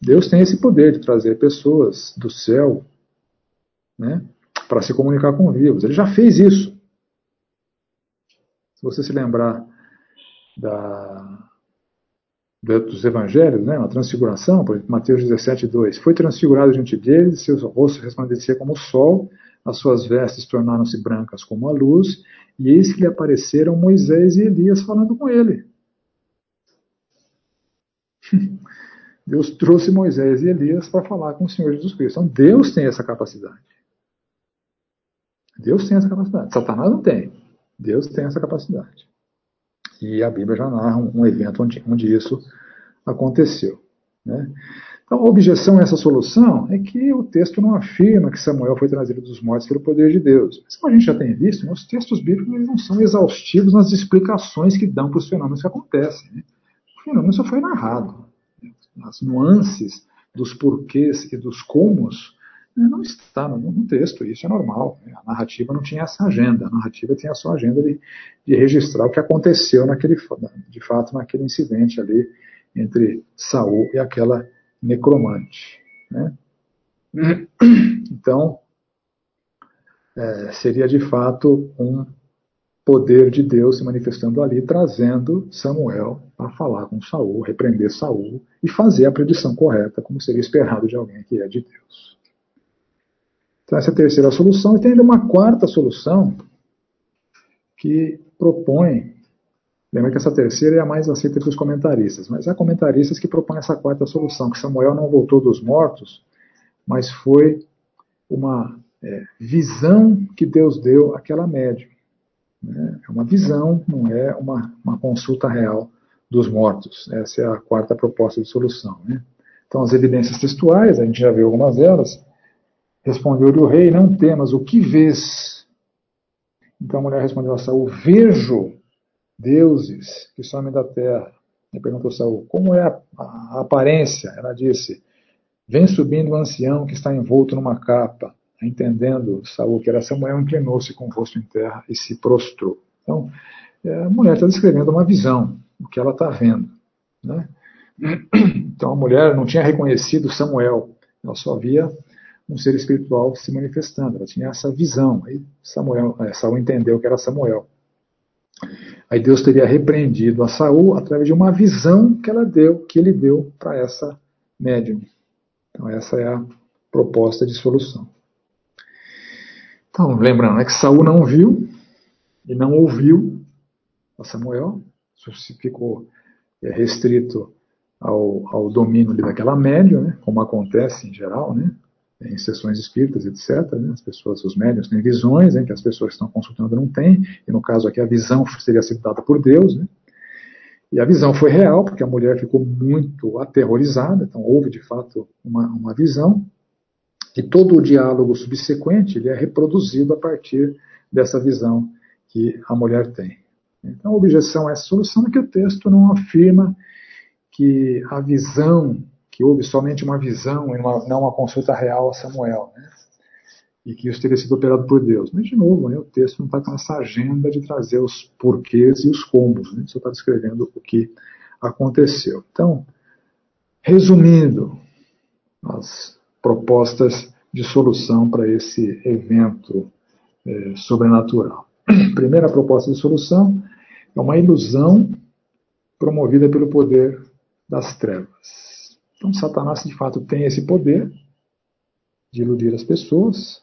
A: Deus tem esse poder de trazer pessoas do céu né, para se comunicar com vivos. Ele já fez isso. Se você se lembrar da, dos evangelhos, né, na transfiguração, por exemplo, Mateus 17, 2, foi transfigurado diante deles, seus rostos resplandeciam como o sol, as suas vestes tornaram-se brancas como a luz, e eis que lhe apareceram Moisés e Elias falando com ele. Deus trouxe Moisés e Elias para falar com o Senhor Jesus Cristo. Então Deus tem essa capacidade. Deus tem essa capacidade. Satanás não tem. Deus tem essa capacidade. E a Bíblia já narra um, evento onde, onde, isso aconteceu. Né? Então, a objeção a essa solução é que o texto não afirma que Samuel foi trazido dos mortos pelo poder de Deus. Mas, como a gente já tem visto, né, os textos bíblicos não são exaustivos nas explicações que dão para os fenômenos que acontecem. Né? O fenômeno só foi narrado. As nuances dos porquês e dos comos né, não está no, no, texto, isso é normal. Né? A narrativa não tinha essa agenda, a narrativa tinha a sua agenda de, de registrar o que aconteceu naquele, de fato naquele incidente ali entre Saul e aquela necromante. Né? Então, é, seria de fato um poder de Deus se manifestando ali, trazendo Samuel para falar com Saul, repreender Saul e fazer a predição correta, como seria esperado de alguém que é de Deus. Então, essa é a terceira solução. E tem ainda uma quarta solução que propõe. Lembra que essa terceira é a mais aceita pelos comentaristas, mas há comentaristas que propõem essa quarta solução, que Samuel não voltou dos mortos, mas foi uma é, visão que Deus deu àquela médium. Né? É uma visão, não é uma, uma consulta real dos mortos. Essa é a quarta proposta de solução. Né? Então, as evidências textuais, a gente já viu algumas delas. Respondeu-lhe o rei: Não temas, o que vês? Então a mulher respondeu a Saul: Vejo deuses que somem da terra. E perguntou a Saul: Como é a, a, aparência? Ela disse: Vem subindo um ancião que está envolto numa capa. Entendendo Saul que era Samuel, inclinou-se com o rosto em terra e se prostrou. Então, é, a mulher está descrevendo uma visão, o que ela está vendo. Né? Então, a mulher não tinha reconhecido Samuel, ela só via um ser espiritual se manifestando. Ela tinha essa visão. Aí Samuel, é, Saul entendeu que era Samuel. Aí Deus teria repreendido a Saul através de uma visão que ela deu, que ele deu para essa médium. Então essa é a proposta de solução. Então, lembrando, é que Saul não viu e não ouviu a Samuel, ficou é, restrito ao, ao domínio daquela médium, né, como acontece em geral, né, em sessões espíritas, etc. Né? As pessoas, os médiums têm visões né, que as pessoas que estão consultando não têm, e no caso aqui a visão seria sido dada por Deus. Né? E a visão foi real, porque a mulher ficou muito aterrorizada, então houve de fato uma, uma visão, e todo o diálogo subsequente ele é reproduzido a partir dessa visão que a mulher tem. Então a objeção é a solução é que o texto não afirma que a visão que houve somente uma visão e uma, não uma consulta real a Samuel, né? e que isso teria sido operado por Deus. Mas, de novo, né, o texto não está com essa agenda de trazer os porquês e os combos, né? só está descrevendo o que aconteceu. Então, resumindo as propostas de solução para esse evento é, sobrenatural. Primeira proposta de solução é uma ilusão promovida pelo poder das trevas. Então, Satanás, de fato, tem esse poder de iludir as pessoas,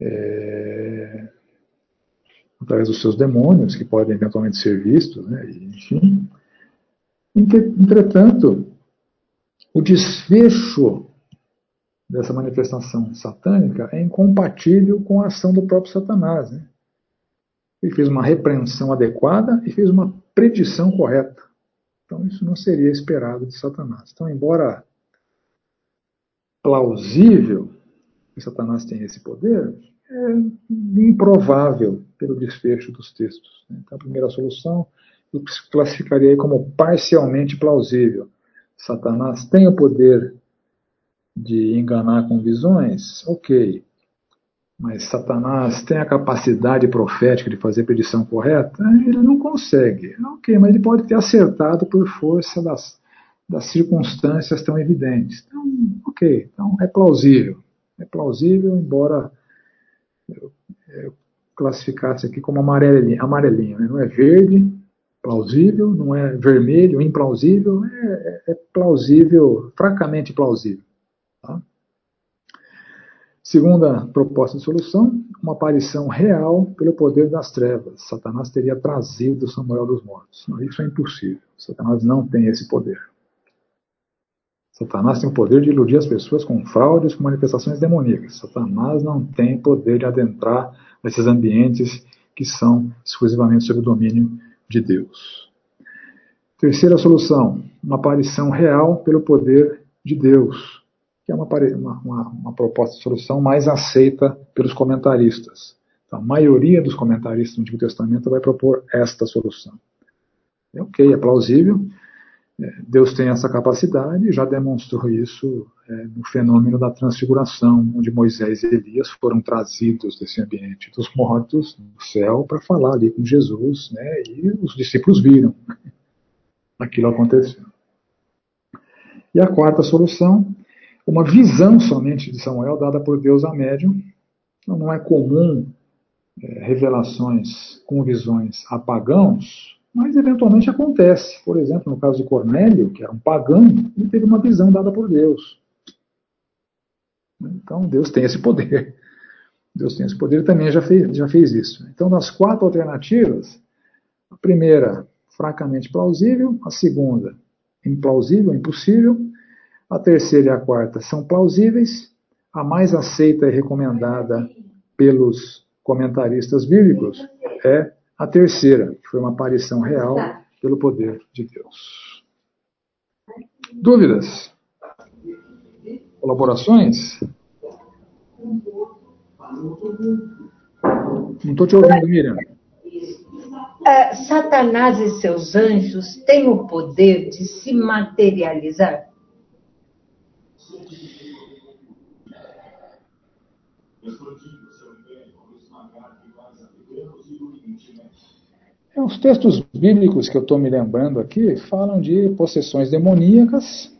A: é, através dos seus demônios, que podem eventualmente ser vistos, né, enfim. Entretanto, o desfecho dessa manifestação satânica é incompatível com a ação do próprio Satanás. Né? Ele fez uma repreensão adequada e fez uma predição correta. Então, isso não seria esperado de Satanás. Então, embora plausível que Satanás tenha esse poder, é improvável pelo desfecho dos textos. Né? Então, a primeira solução eu classificaria como parcialmente plausível. Satanás tem o poder de enganar com visões? Ok. Mas Satanás tem a capacidade profética de fazer predição correta? Ele não consegue. Ok, mas ele pode ter acertado por força das, das circunstâncias tão evidentes. Então, ok, então é plausível. É plausível, embora eu, eu classificasse aqui como amarelinho, amarelinho né? não é verde, plausível, não é vermelho, implausível, é, é plausível, fracamente plausível. Tá? Segunda proposta de solução, uma aparição real pelo poder das trevas. Satanás teria trazido Samuel dos mortos. Isso é impossível. Satanás não tem esse poder. Satanás tem o poder de iludir as pessoas com fraudes, com manifestações demoníacas. Satanás não tem poder de adentrar nesses ambientes que são exclusivamente sob o domínio de Deus. Terceira solução, uma aparição real pelo poder de Deus que é uma, uma, uma, proposta de solução mais aceita pelos comentaristas. Então, a maioria dos comentaristas do Antigo Testamento vai propor esta solução. É ok, é plausível. É, Deus tem essa capacidade e já demonstrou isso é, no fenômeno da transfiguração, onde Moisés e Elias foram trazidos desse ambiente dos mortos do céu para falar ali com Jesus, né, e os discípulos viram. Aquilo aconteceu. E a quarta solução uma visão somente de Samuel dada por Deus a médium. Então, não é comum é, revelações com visões a pagãos, mas eventualmente acontece. Por exemplo, no caso de Cornélio, que era um pagão, ele teve uma visão dada por Deus. Então Deus tem esse poder. Deus tem esse poder e também já fez, já fez isso. Então, das quatro alternativas, a primeira, fracamente plausível, a segunda, implausível, impossível, a terceira e a quarta são plausíveis, a mais aceita e recomendada pelos comentaristas bíblicos é a terceira, que foi uma aparição real pelo poder de Deus. Dúvidas? Colaborações? Não estou te ouvindo, Miriam.
B: É, Satanás e seus anjos têm o poder de se materializar?
A: É, os textos bíblicos que eu estou me lembrando aqui falam de possessões demoníacas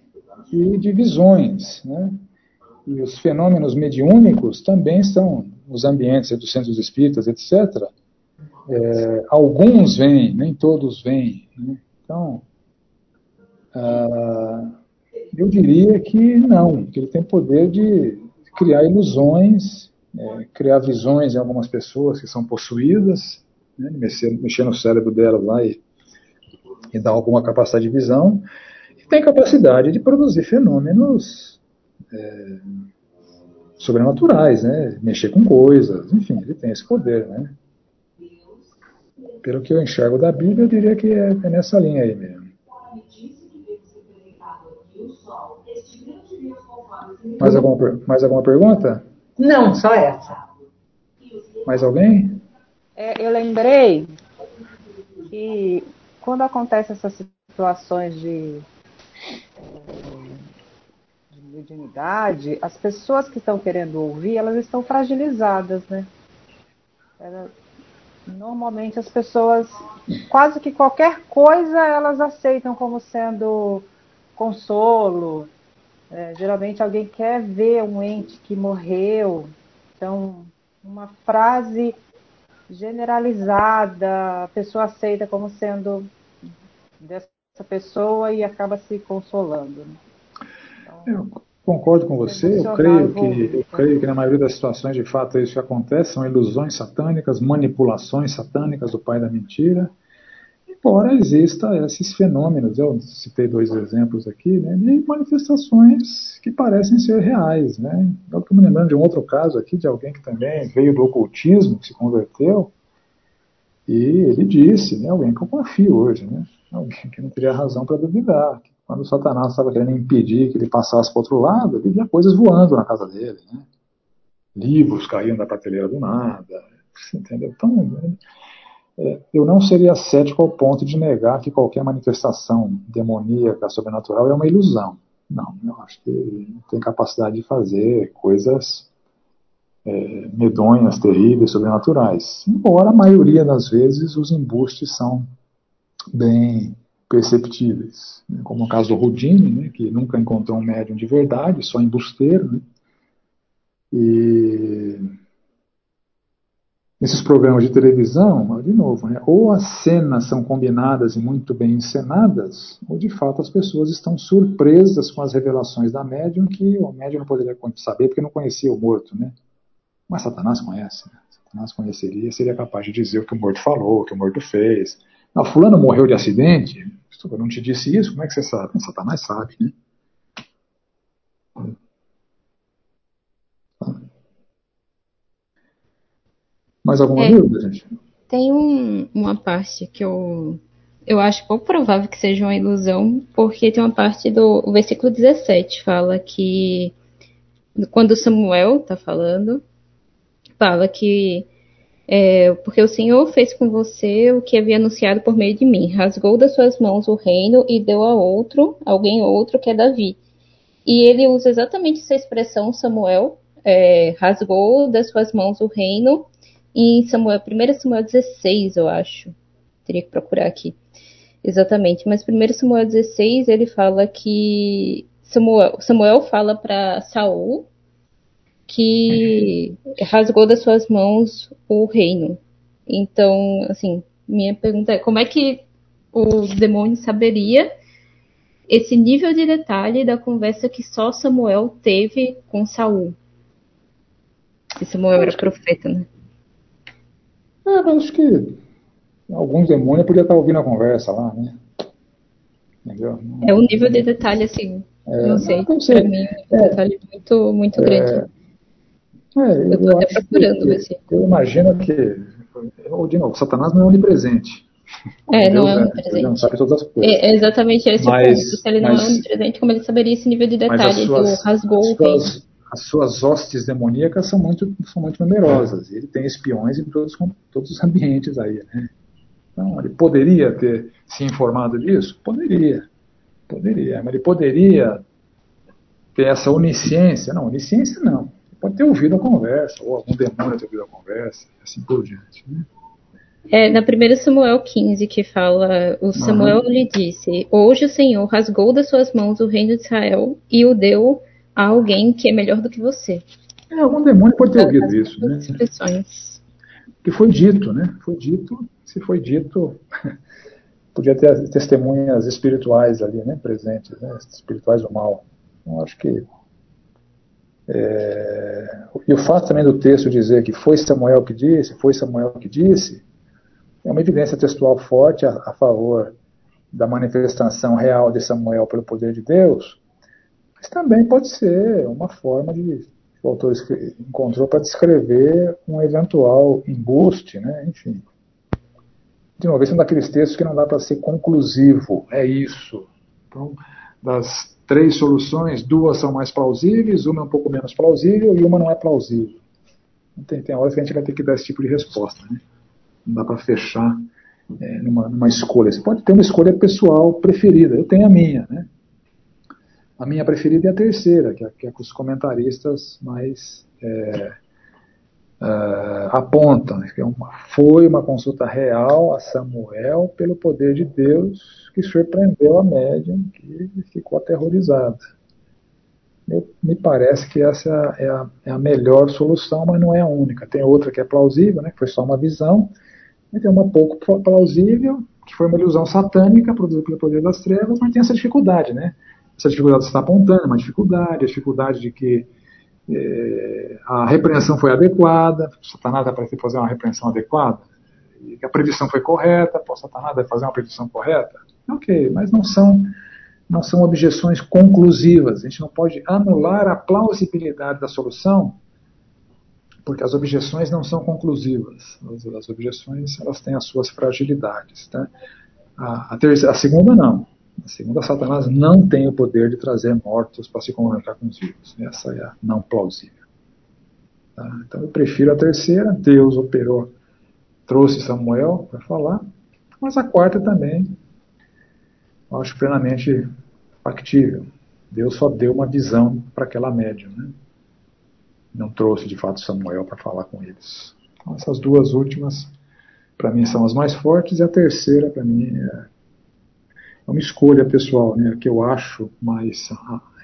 A: e de visões. Né? E os fenômenos mediúnicos também são, nos ambientes dos centros espíritas, etc., é, alguns vêm, nem todos vêm. Né? Então, ah, eu diria que não, que ele tem poder de criar ilusões, é, criar visões em algumas pessoas que são possuídas, né, mexer, mexer no cérebro delas lá e, e dar alguma capacidade de visão, e tem capacidade de produzir fenômenos é, sobrenaturais, né, mexer com coisas, enfim, ele tem esse poder, né. Pelo que eu enxergo da Bíblia, eu diria que é, é nessa linha aí mesmo. Mais alguma, mais alguma pergunta?
B: Não, só essa.
A: Mais alguém?
C: É, eu lembrei que quando acontecem essas situações de, de mediunidade, as pessoas que estão querendo ouvir, elas estão fragilizadas, né? normalmente as pessoas, quase que qualquer coisa, elas aceitam como sendo consolo. É, geralmente alguém quer ver um ente que morreu. Então, uma frase generalizada, a pessoa aceita como sendo dessa pessoa e acaba se consolando. Né?
A: Então, eu concordo com você, eu creio, que, eu creio que na maioria das situações, de fato, é isso que acontece, são ilusões satânicas, manipulações satânicas do pai da mentira, embora exista esses fenômenos, eu citei dois exemplos aqui, né, de manifestações que parecem ser reais. Né? Eu estou me lembrando de um outro caso aqui, de alguém que também veio do ocultismo, que se converteu, e ele disse, né, alguém que eu confio hoje, né, alguém que não teria razão para duvidar, que quando Satanás estava querendo impedir que ele passasse para o outro lado, ele via coisas voando na casa dele, né? livros caíam da prateleira do nada, entendeu? Então, eu não seria cético ao ponto de negar que qualquer manifestação demoníaca, sobrenatural, é uma ilusão. Não, eu acho que tem capacidade de fazer coisas é, medonhas, terríveis, sobrenaturais. Embora a maioria das vezes os embustes são bem perceptíveis, né? como no caso do Houdini, né, que nunca encontrou um médium de verdade, só embusteiro, né? E Nesses programas de televisão, de novo, né, ou as cenas são combinadas e muito bem encenadas, ou de fato as pessoas estão surpresas com as revelações da médium que o médium não poderia saber porque não conhecia o morto. Né? Mas Satanás conhece. Né? Satanás conheceria, seria capaz de dizer o que o morto falou, o que o morto fez. Não, fulano morreu de acidente? Eu não te disse isso, como é que você sabe? Satanás sabe, né? Mais alguma é, dúvida, gente?
D: Tem um, uma parte que eu, eu acho pouco provável que seja uma ilusão, porque tem uma parte do versículo 17, fala que quando Samuel está falando, fala que é, porque o Senhor fez com você o que havia anunciado por meio de mim, rasgou das suas mãos o reino e deu a outro, alguém outro que é Davi. E ele usa exatamente essa expressão, Samuel, é, rasgou das suas mãos o reino em Samuel, 1 Samuel 16, eu acho. Teria que procurar aqui. Exatamente. Mas 1 Samuel 16, ele fala que Samuel, Samuel fala para Saul que rasgou das suas mãos o reino. Então, assim, minha pergunta é como é que o demônio saberia esse nível de detalhe da conversa que só Samuel teve com Saul? que Samuel era profeta, né?
A: É, mas acho que alguns demônios podiam estar ouvindo a conversa lá, né?
D: Entendeu? É um nível de detalhe, assim, é, não sei, não sei. pra mim é um é, detalhe muito, muito grande. É,
A: é, eu, eu até procurando que, Eu imagino que, ou de novo, Satanás não é onipresente.
D: É, não é onipresente. Ele não sabe todas as coisas. É, é exatamente esse mas, ponto. Se ele não é onipresente, como ele saberia esse nível de detalhe suas, do rasgou
A: o suas, As suas hostes demoníacas são muito, são muito numerosas. Ele tem espiões em todos, todos os ambientes aí, né? Então, ele poderia ter se informado disso? Poderia. Poderia. Mas ele poderia ter essa onisciência? Não, onisciência não pode ter ouvido a conversa, ou algum demônio ter ouvido a conversa, assim por diante. Né?
D: É, na primeira Samuel 15 que fala, o Samuel uhum. lhe disse, hoje o Senhor rasgou das suas mãos o reino de Israel e o deu a alguém que é melhor do que você.
A: É, algum demônio pode ter ouvido isso, né? Expressões. Que foi dito, né? Foi dito, se foi dito, podia ter testemunhas espirituais ali, né? Presentes, né? Espirituais do mal. Então, acho que é, e o fato também do texto dizer que foi Samuel que disse, foi Samuel que disse, é uma evidência textual forte a, a favor da manifestação real de Samuel pelo poder de Deus, mas também pode ser uma forma de que o autor encontrou para descrever um eventual embuste, né? enfim. De novo, esse é um daqueles textos que não dá para ser conclusivo, é isso. Então, das três soluções, duas são mais plausíveis, uma é um pouco menos plausível e uma não é plausível. Tem, tem horas que a gente vai ter que dar esse tipo de resposta. Né? Não dá para fechar é, numa, numa, escolha. Você pode ter uma escolha pessoal preferida. Eu tenho a minha. Né? A minha preferida é a terceira, que é, que é que os comentaristas mais é, é, apontam. Né? Que é uma, foi uma consulta real a Samuel pelo poder de Deus que surpreendeu a médium, que ficou aterrorizada. Eu, me parece que essa é a, é a, melhor solução, mas não é a única. Tem outra que é plausível, né, que foi só uma visão, e tem uma pouco plausível, que foi uma ilusão satânica produzida pelo poder das trevas, mas tem essa dificuldade, né? Essa dificuldade que você está apontando, uma dificuldade, a dificuldade de que é, a repreensão foi adequada, Satanás vai fazer uma repreensão adequada, e a previsão foi correta, pô, Satanás vai fazer uma previsão correta. Ok, mas não são, não são objeções conclusivas. A gente não pode anular a plausibilidade da solução, porque as objeções não são conclusivas. As, as objeções elas têm as suas fragilidades. Tá? A, a, terceira, a segunda não. A segunda, Satanás não tem o poder de trazer mortos para se comunicar com os vivos. Essa é a não plausível. Tá? Então eu prefiro a terceira. Deus operou, trouxe Samuel para falar. Mas a quarta também eu acho plenamente factível. Deus só deu uma visão para aquela médium, né? Não trouxe de fato Samuel para falar com eles. Então, essas duas últimas, para mim, são as mais fortes, e a terceira, para mim, é, é uma escolha pessoal, né? Que eu acho mais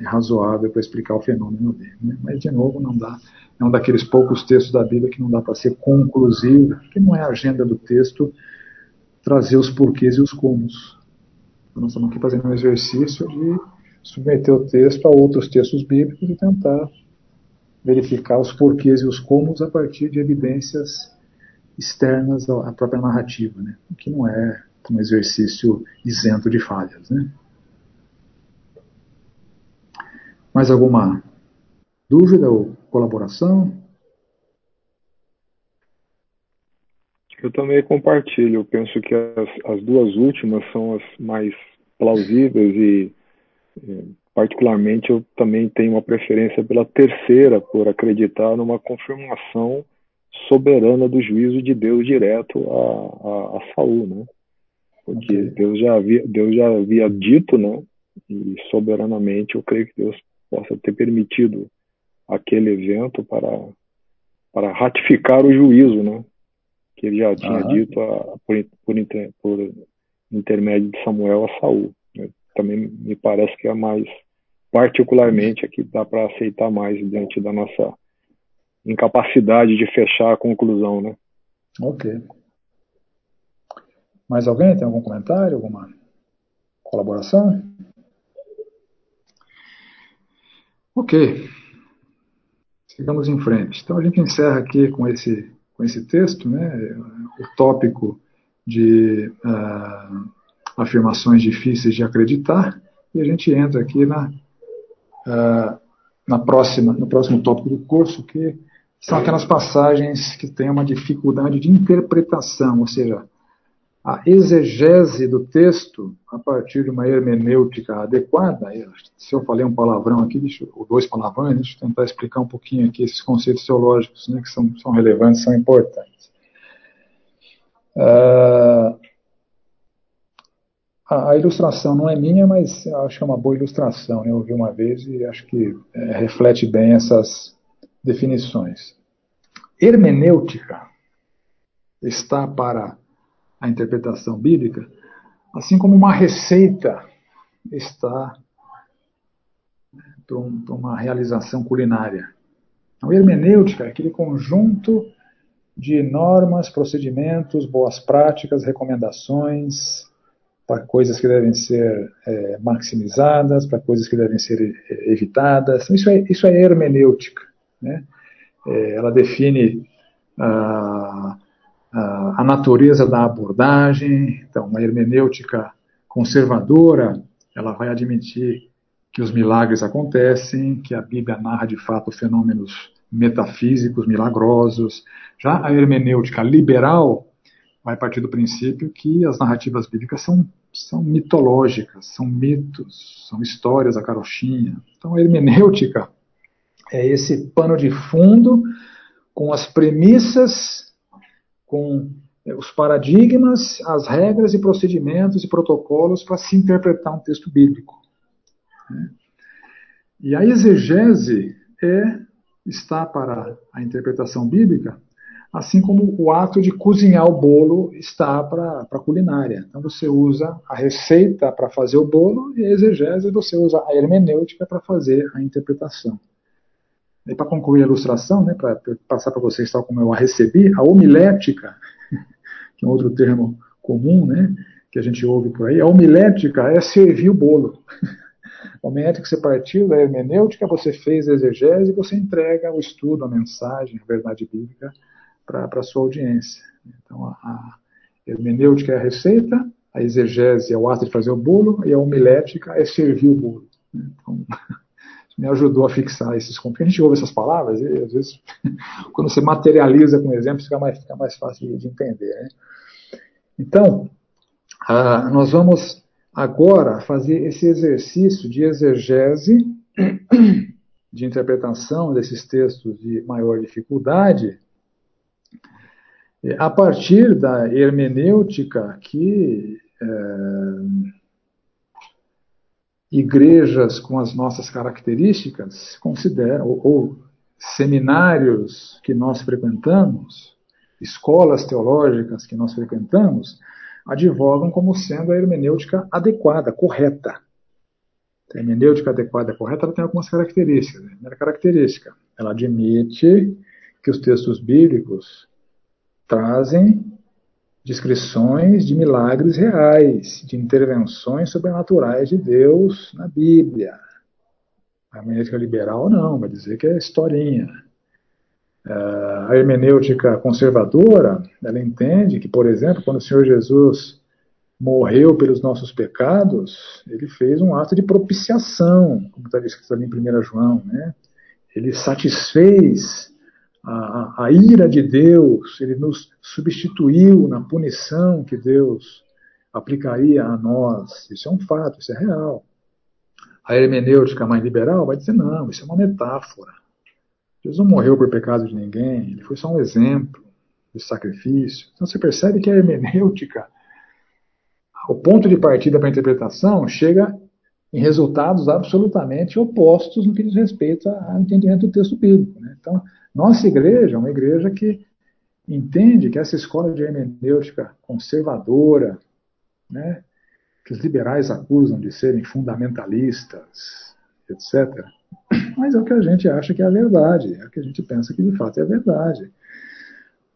A: razoável para explicar o fenômeno dele. Né? Mas, de novo, não dá. É um daqueles poucos textos da Bíblia que não dá para ser conclusivo, que não é a agenda do texto trazer os porquês e os comos. Nós estamos aqui fazendo um exercício de submeter o texto a outros textos bíblicos e tentar verificar os porquês e os comos a partir de evidências externas à própria narrativa, né? o que não é um exercício isento de falhas. Né? Mais alguma dúvida ou colaboração?
E: Eu também compartilho. Eu penso que as, as duas últimas são as mais plausíveis e, particularmente, eu também tenho uma preferência pela terceira, por acreditar numa confirmação soberana do juízo de Deus direto a, a, a Saul, né? Porque. Deus já havia, Deus já havia dito, né? E soberanamente eu creio que Deus possa ter permitido aquele evento para para ratificar o juízo, né? que ele já tinha dito a, por, por, por, intermédio de Samuel a Saul. Né? Também me parece que é mais, particularmente, aqui dá para aceitar mais diante da nossa incapacidade de fechar a conclusão, né?
A: Ok. Mais alguém tem algum comentário, alguma colaboração? Ok. sigamos em frente. Então a gente encerra aqui com esse, com esse texto, né, o tópico de uh, afirmações difíceis de acreditar, e a gente entra aqui na, uh, na próxima, no próximo tópico do curso, que são aquelas passagens que têm uma dificuldade de interpretação, ou seja, a exegese do texto a partir de uma hermenêutica adequada. Se eu falei um palavrão aqui, deixa, ou dois palavrões, deixa eu tentar explicar um pouquinho aqui esses conceitos teológicos né, que são, são relevantes, são importantes. Uh, a, ilustração não é minha, mas acho que é uma boa ilustração. Eu ouvi uma vez e acho que é, reflete bem essas definições. Hermenêutica está para a interpretação bíblica, assim como uma receita está para uma realização culinária. A hermenêutica é aquele conjunto de normas, procedimentos, boas práticas, recomendações para coisas que devem ser é, maximizadas, para coisas que devem ser é, evitadas. Isso é, isso é hermenêutica. Né? É, ela define a, a, a natureza da abordagem. Então, uma hermenêutica conservadora, ela vai admitir que os milagres acontecem, que a Bíblia narra de fato fenômenos metafísicos, milagrosos. Já a hermenêutica liberal vai partir do princípio que as narrativas bíblicas são, são mitológicas, são mitos, são histórias a carochinha. Então a hermenêutica é esse pano de fundo com as premissas com é, os paradigmas, as regras e procedimentos e protocolos para se interpretar um texto bíblico. Né? E a exegese é, está para a interpretação bíblica, assim como o ato de cozinhar o bolo está para a culinária. Então você usa a receita para fazer o bolo e a exegese você usa a hermenêutica para fazer a interpretação. E para concluir a ilustração, né, para passar para vocês tal como eu a recebi, a homilética, que é um outro termo comum, né, que a gente ouve por aí, a homilética é servir o bolo. A homilética você partiu da hermenêutica, você fez a exegese, você entrega o estudo, a mensagem, a verdade bíblica para a sua audiência. Então, a, hermenêutica é a receita, a exegese é o ato de fazer o bolo, e a homilética é servir o bolo. Então, me ajudou a fixar esses conceitos. A gente ouve essas palavras e, às vezes, quando você materializa com exemplos, fica mais, fica mais fácil de entender. Né? Então, ah, nós vamos agora fazer esse exercício de exegese, de interpretação desses textos de maior dificuldade, a partir da hermenêutica que. É, igrejas com as nossas características consideram, ou, ou seminários que nós frequentamos, escolas teológicas que nós frequentamos, advogam como sendo a hermenêutica adequada, correta. A hermenêutica adequada, correta, ela tem algumas características. A primeira característica, ela admite que os textos bíblicos trazem descrições de milagres reais, de intervenções sobrenaturais de Deus na Bíblia. A hermenêutica liberal não, vai dizer que é historinha. Ah, a hermenêutica conservadora, ela entende que, por exemplo, quando o Senhor Jesus morreu pelos nossos pecados, ele fez um ato de propiciação, como está escrito ali em 1 João. Né? Ele satisfez a, a, ira de Deus, ele nos substituiu na punição que Deus aplicaria a nós. Isso é um fato, isso é real. A hermenêutica mais liberal vai dizer: não, isso é uma metáfora. Jesus não morreu por pecado de ninguém, ele foi só um exemplo de sacrifício. Então você percebe que a hermenêutica, o ponto de partida para a interpretação, chega em resultados absolutamente opostos no que diz respeito ao entendimento do texto bíblico. Né? Então, nossa igreja é uma igreja que entende que essa escola de hermenêutica conservadora, né, que os liberais acusam de serem fundamentalistas, etc., mas é o que a gente acha que é a verdade, é o que a gente pensa que de fato é a verdade.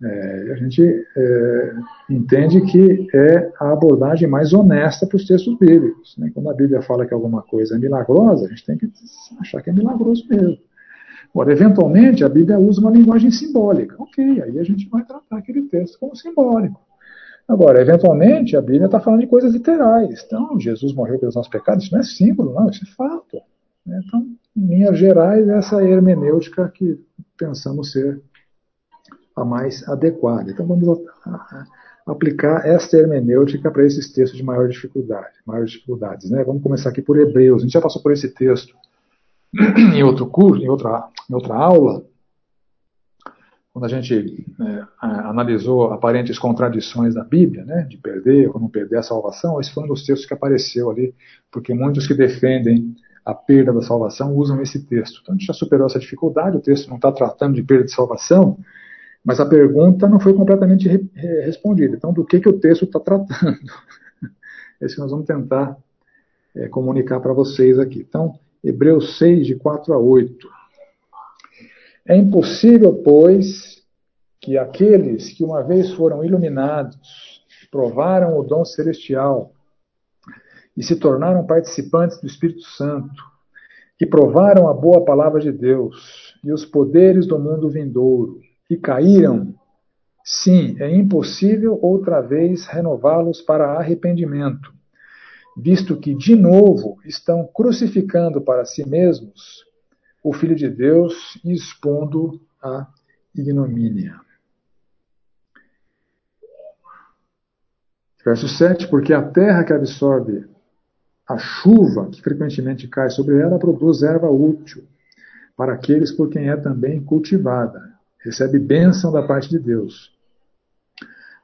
A: É, a gente é, entende que é a abordagem mais honesta para os textos bíblicos. Né? Quando a Bíblia fala que alguma coisa é milagrosa, a gente tem que achar que é milagroso mesmo. Agora, eventualmente, a Bíblia usa uma linguagem simbólica. Ok, aí a gente vai tratar aquele texto como simbólico. Agora, eventualmente, a Bíblia está falando de coisas literais. Então, Jesus morreu pelos nossos pecados, isso não é símbolo, não, isso é fato. Então, em linhas gerais, essa é a hermenêutica que pensamos ser a mais adequada. Então, vamos aplicar esta hermenêutica para esses textos de maior dificuldade, maiores dificuldades. Né? Vamos começar aqui por Hebreus. A gente já passou por esse texto em outro curso, em outra, em outra aula, quando a gente é, analisou aparentes contradições da Bíblia, né, de perder ou não perder a salvação, esse foi um dos textos que apareceu ali, porque muitos que defendem a perda da salvação usam esse texto. Então a gente já superou essa dificuldade, o texto não está tratando de perda de salvação, mas a pergunta não foi completamente re respondida. Então, do que, que o texto está tratando? Esse que nós vamos tentar é, comunicar para vocês aqui. Então, Hebreus 6, de 4 a 8. É impossível, pois, que aqueles que uma vez foram iluminados, provaram o dom celestial e se tornaram participantes do Espírito Santo, e provaram a boa palavra de Deus e os poderes do mundo vindouro, e caíram, sim, é impossível outra vez renová-los para arrependimento visto que, de novo, estão crucificando para si mesmos o Filho de Deus e expondo a ignomínia. Verso 7: Porque a terra que absorve a chuva que frequentemente cai sobre ela produz erva útil para aqueles por quem é também cultivada. Recebe bênção da parte de Deus.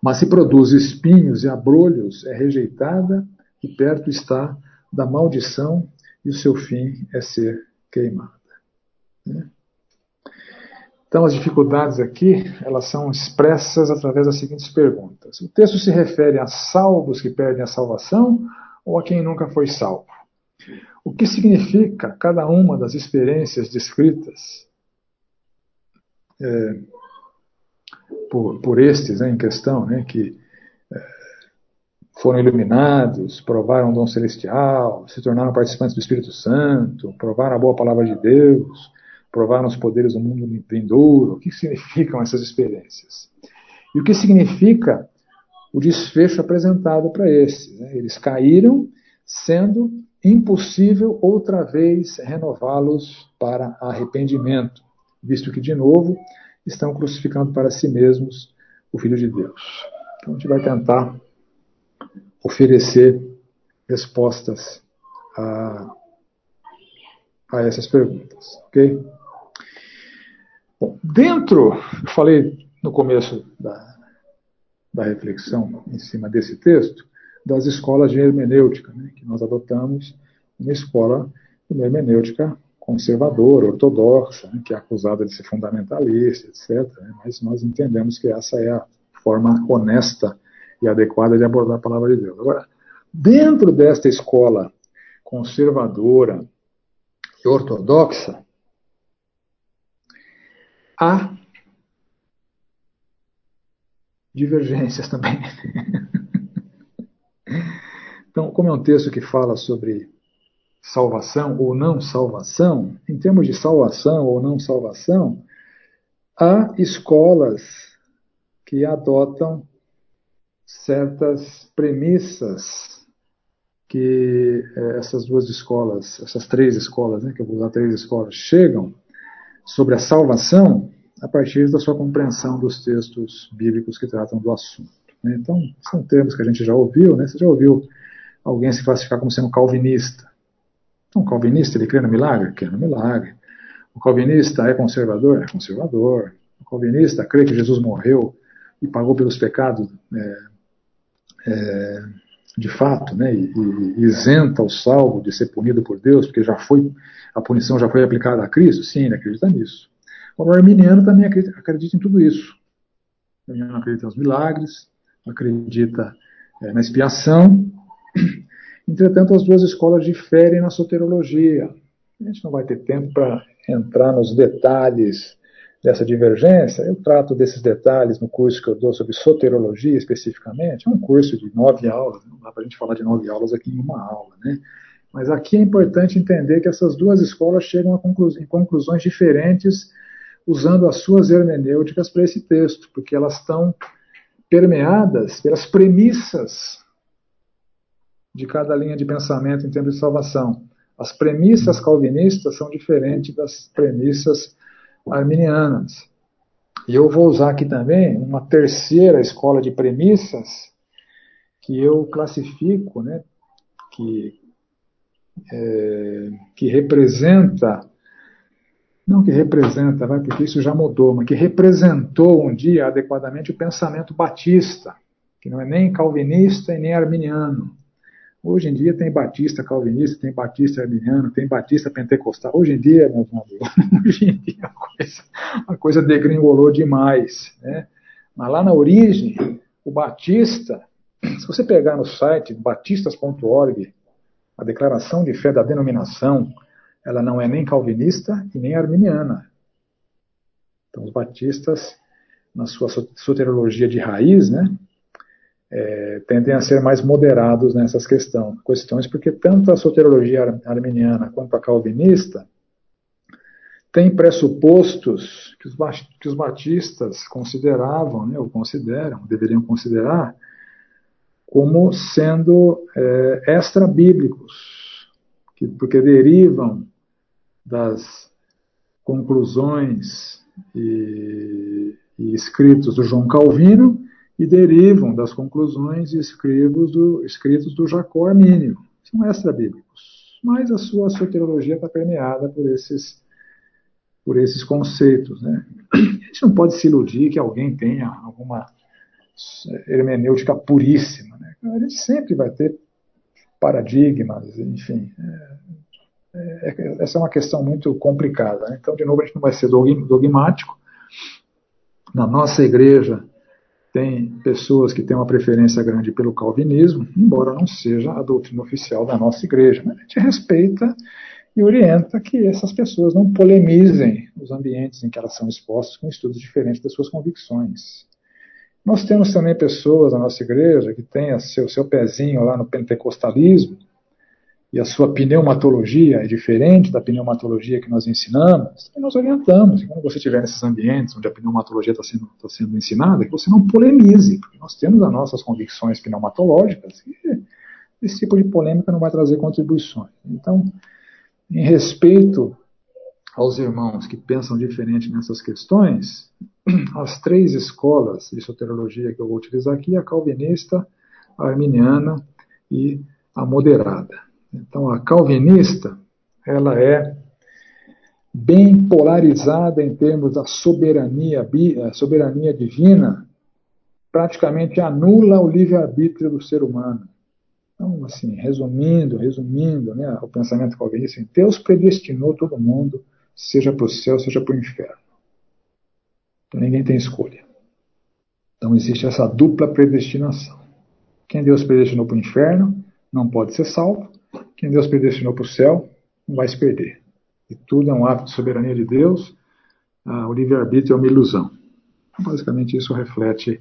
A: Mas se produz espinhos e abrolhos, é rejeitada e perto está da maldição e o seu fim é ser queimada. Né? Então, as dificuldades aqui, elas são expressas através das seguintes perguntas. O texto se refere a salvos que perdem a salvação ou a quem nunca foi salvo? O que significa cada uma das experiências descritas é, por, por estes né, em questão, né, que foram iluminados, provaram o dom celestial, se tornaram participantes do Espírito Santo, provaram a boa palavra de Deus, provaram os poderes do mundo vindouro. O que significam essas experiências? E o que significa o desfecho apresentado para esses? Né? Eles caíram, sendo impossível outra vez renová-los para arrependimento, visto que, de novo, estão crucificando para si mesmos o Filho de Deus. Então a gente vai tentar oferecer respostas a, a essas perguntas, ok? Bom, dentro, eu falei no começo da, da reflexão em cima desse texto, das escolas de hermenêutica, né, que nós adotamos uma escola de hermenêutica conservadora, ortodoxa, né, que é acusada de ser fundamentalista, etc. Né, mas nós entendemos que essa é a forma honesta e adequada de abordar a palavra de Deus. Agora, dentro desta escola conservadora e ortodoxa, há divergências também. então, como é um texto que fala sobre salvação ou não salvação, em termos de salvação ou não salvação, há escolas que adotam certas premissas que eh, essas duas escolas, essas três escolas, né, que eu vou usar três escolas, chegam sobre a salvação a partir da sua compreensão dos textos bíblicos que tratam do assunto. Né? Então, são termos que a gente já ouviu, né? Você já ouviu alguém se classificar como sendo calvinista? Então, calvinista, ele crê no milagre? Crê no milagre. O calvinista é conservador? É conservador. O calvinista crê que Jesus morreu e pagou pelos pecados é, é, de fato, né, e, e, isenta o salvo de ser punido por Deus, porque já foi a punição já foi aplicada a Cristo, sim, ele acredita nisso. O arminiano também acredita, acredita em tudo isso. O arminiano acredita nos milagres, acredita é, na expiação. Entretanto, as duas escolas diferem na soterologia. A gente não vai ter tempo para entrar nos detalhes dessa divergência, eu trato desses detalhes no curso que eu dou sobre soterologia especificamente. É um curso de nove aulas, não dá para a gente falar de nove aulas aqui em uma aula, né? Mas aqui é importante entender que essas duas escolas chegam conclu em conclusões diferentes usando as suas hermenêuticas para esse texto, porque elas estão permeadas pelas premissas de cada linha de pensamento em termos de salvação. As premissas calvinistas são diferentes das premissas arminianas. E eu vou usar aqui também uma terceira escola de premissas que eu classifico, né, que, é, que representa, não que representa, vai, porque isso já mudou, mas que representou um dia adequadamente o pensamento batista, que não é nem calvinista e nem arminiano. Hoje em dia tem batista calvinista, tem batista arminiano, tem batista pentecostal. Hoje em dia, meus amigos, hoje em dia a coisa, a coisa degringolou demais. Né? Mas lá na origem, o batista, se você pegar no site batistas.org, a declaração de fé da denominação, ela não é nem calvinista e nem arminiana. Então, os batistas, na sua soteriologia de raiz, né, é, tendem a ser mais moderados nessas questão, questões, porque tanto a soteriologia arminiana quanto a calvinista têm pressupostos que os, que os batistas consideravam, né, ou consideram, deveriam considerar, como sendo é, extra-bíblicos, porque derivam das conclusões e, e escritos do João Calvino e derivam das conclusões e escritos do, escritos do Jacó Armínio. São extra-bíblicos. Mas a sua soteriologia está permeada por esses, por esses conceitos. Né? A gente não pode se iludir que alguém tenha alguma hermenêutica puríssima. Né? A gente sempre vai ter paradigmas, enfim. É, é, essa é uma questão muito complicada. Né? Então, de novo, a gente não vai ser dogmático. Na nossa igreja, tem pessoas que têm uma preferência grande pelo calvinismo, embora não seja a doutrina oficial da nossa igreja. Mas a gente respeita e orienta que essas pessoas não polemizem os ambientes em que elas são expostas com estudos diferentes das suas convicções. Nós temos também pessoas na nossa igreja que têm seu, seu pezinho lá no pentecostalismo, e a sua pneumatologia é diferente da pneumatologia que nós ensinamos, e nós orientamos. E quando você estiver nesses ambientes onde a pneumatologia está sendo, tá sendo ensinada, que você não polemize, porque nós temos as nossas convicções pneumatológicas e esse tipo de polêmica não vai trazer contribuições. Então, em respeito aos irmãos que pensam diferente nessas questões, as três escolas de soteriologia que eu vou utilizar aqui, a calvinista, a arminiana e a moderada. Então, a calvinista, ela é bem polarizada em termos da soberania, soberania divina, praticamente anula o livre-arbítrio do ser humano. Então, assim, resumindo, resumindo, né, o pensamento calvinista, assim, Deus predestinou todo mundo, seja para o céu, seja para o inferno. Então, ninguém tem escolha. Então, existe essa dupla predestinação. Quem Deus predestinou para o inferno não pode ser salvo, quem Deus predestinou para o céu não vai se perder. E tudo é um ato de soberania de Deus, ah, o livre-arbítrio é uma ilusão. Então, basicamente, isso reflete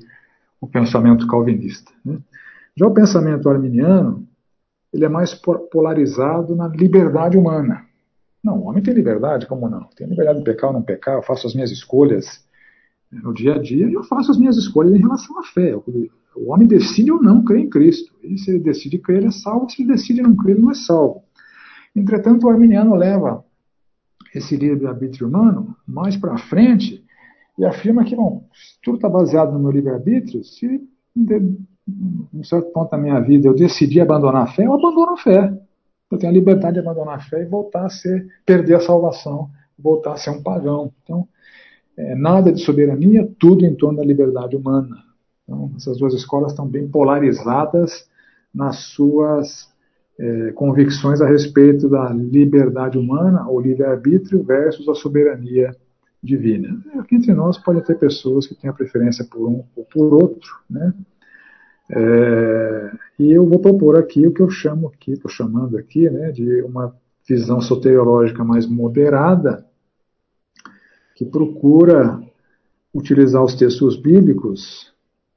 A: o pensamento calvinista. Né? Já o pensamento arminiano, ele é mais polarizado na liberdade humana. Não, o homem tem liberdade, como não? Tem liberdade de pecar ou não pecar, eu faço as minhas escolhas no dia a dia e eu faço as minhas escolhas em relação à fé. O homem decide ou não crer em Cristo. E se ele decide crer, é salvo. Se ele decide não crer, não é salvo. Entretanto, o arminiano leva esse livre-arbítrio humano mais para frente e afirma que, bom, tudo está baseado no meu livre-arbítrio. Se, em um certo ponto da minha vida, eu decidi abandonar a fé, eu abandono a fé. Eu tenho a liberdade de abandonar a fé e voltar a ser, perder a salvação, voltar a ser um pagão. Então, é, nada de soberania, tudo em torno da liberdade humana. Então, essas duas escolas estão bem polarizadas nas suas é, convicções a respeito da liberdade humana, ou livre-arbítrio, versus a soberania divina. Aqui entre nós pode ter pessoas que têm a preferência por um ou por outro, né? É, e eu vou propor aqui o que eu chamo aqui, estou chamando aqui, né, de uma visão soteriológica mais moderada, que procura utilizar os textos bíblicos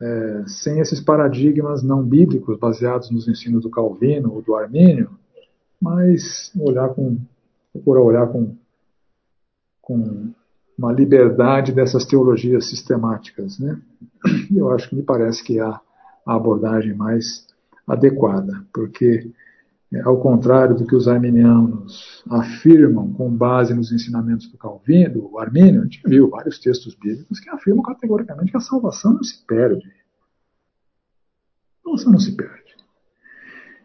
A: é, sem esses paradigmas não bíblicos baseados nos ensinos do Calvino ou do Armínio, mas olhar com, procurar olhar com, com uma liberdade dessas teologias sistemáticas. Né? Eu acho que me parece que há a abordagem mais adequada, porque, é, ao contrário do que os arminianos afirmam com base nos ensinamentos do Calvino, do Armínio, a gente viu vários textos bíblicos que afirmam categoricamente que a salvação não se perde. A salvação não se perde.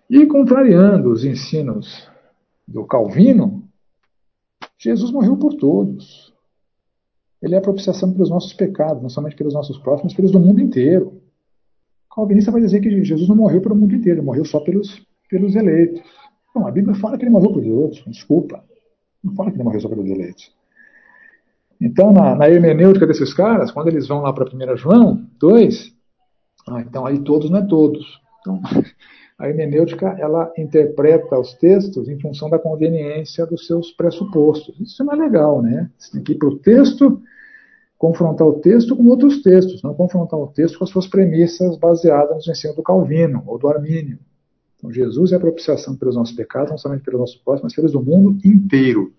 A: E contrariando os ensinos do Calvino, Jesus morreu por todos. Ele é a propiciação pelos nossos pecados, não somente pelos nossos próximos, mas pelos do mundo inteiro. O calvinista vai dizer que Jesus não morreu pelo mundo inteiro, ele morreu só pelos, pelos eleitos. Não, a Bíblia fala que ele morreu pelos outros, desculpa. Não fala que ele morreu só pelos eleitos. Então, na, na hermenêutica desses caras, quando eles vão lá para 1 João 2, ah, então aí todos não é todos. Então, a hermenêutica ela interpreta os textos em função da conveniência dos seus pressupostos. Isso não é legal, né? Você tem que ir para o texto, confrontar o texto com outros textos, não confrontar o texto com as suas premissas baseadas no ensino do Calvino ou do Armínio. Então, Jesus é a propiciação pelos nossos pecados, não somente pelos nossos próximos, mas pelos do mundo inteiro.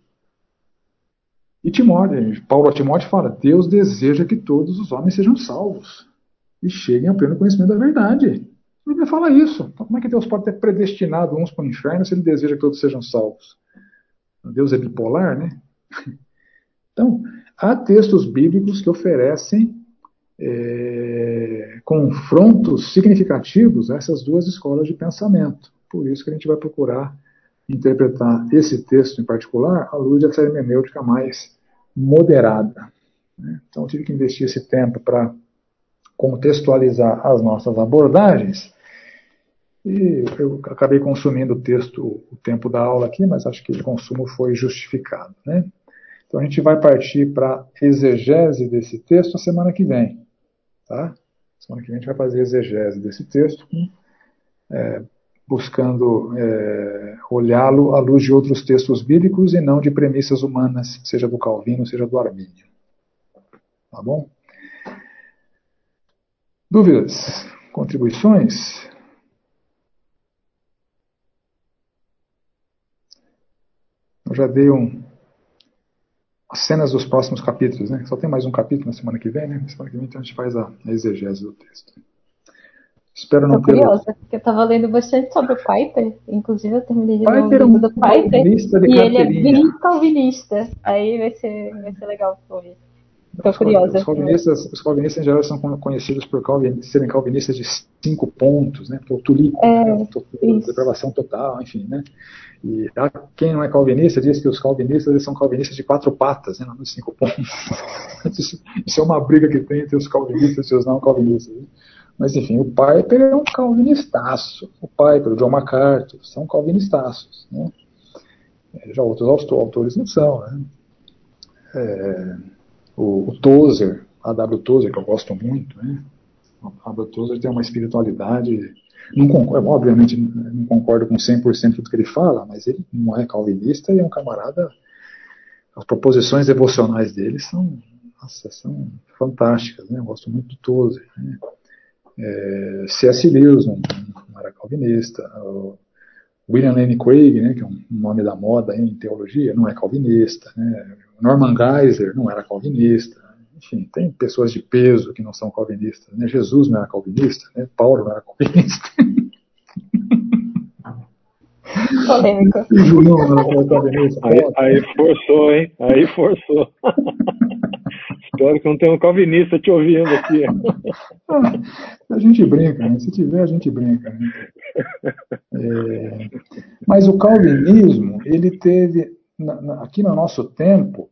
A: E Timóteo, Paulo a Timóteo fala: Deus deseja que todos os homens sejam salvos e cheguem ao pleno conhecimento da verdade. A Bíblia fala isso. Então, como é que Deus pode ter predestinado uns para o inferno se ele deseja que todos sejam salvos? Deus é bipolar, né? Então, há textos bíblicos que oferecem é, confrontos significativos a essas duas escolas de pensamento. Por isso que a gente vai procurar interpretar esse texto em particular à luz dessa hermenêutica mais moderada. Né? Então, tive que investir esse tempo para contextualizar as nossas abordagens e eu acabei consumindo o texto, o tempo da aula aqui, mas acho que o consumo foi justificado. Né? Então a gente vai partir para exegese desse texto a semana que vem. Tá? Semana que vem a gente vai fazer exegese desse texto, é, buscando é, olhá-lo à luz de outros textos bíblicos e não de premissas humanas, seja do Calvino, seja do Armínio. Tá bom? Dúvidas? Contribuições? Eu já dei um, as cenas dos próximos capítulos, né? Só tem mais um capítulo na semana que vem, né? Na semana que vem então a gente faz a, a exegese do texto.
D: Espero não ter. curiosa, porque eu estava lendo bastante sobre o Piper, inclusive eu terminei de ler o livro um do Piper, e ele é bem calvinista. Aí vai ser, vai ser legal hoje. Estou curiosa.
A: Os calvinistas, os calvinistas em geral são conhecidos por calvin, serem calvinistas de cinco pontos, né? Por tulipo, é, né? depravação total, enfim, né? E há quem não é calvinista diz que os calvinistas eles são calvinistas de quatro patas, né? Não de cinco pontos. isso, isso, é uma briga que tem entre os calvinistas e os não calvinistas. Né? Mas enfim, o Piper é um calvinistaço. O Piper, o John MacArthur são calvinistaços, né? É, já outros autores não são, né? É, o, o Tozer, a W. Tozer, que eu gosto muito, né? A W. Tozer tem uma espiritualidade. Não concordo, obviamente, não concordo com 100% do que ele fala, mas ele não é calvinista e é um camarada. As proposições devocionais dele são, nossa, são fantásticas, né? Eu gosto muito do Tozer. Né? É, C.S. Lewis não, não, era calvinista. O William Lane Craig, né, que é um nome da moda em teologia, não é calvinista. Né? Norman Geiser não era calvinista. Enfim, tem pessoas de peso que não são calvinistas. Né? Jesus não era calvinista, né? Paulo não era calvinista.
D: Polêmico.
E: Aí, aí forçou, hein? Aí forçou. Espero que não tenha um calvinista te ouvindo aqui.
A: a gente brinca, né? se tiver, a gente brinca. Né? É, mas o calvinismo, ele teve, aqui no nosso tempo,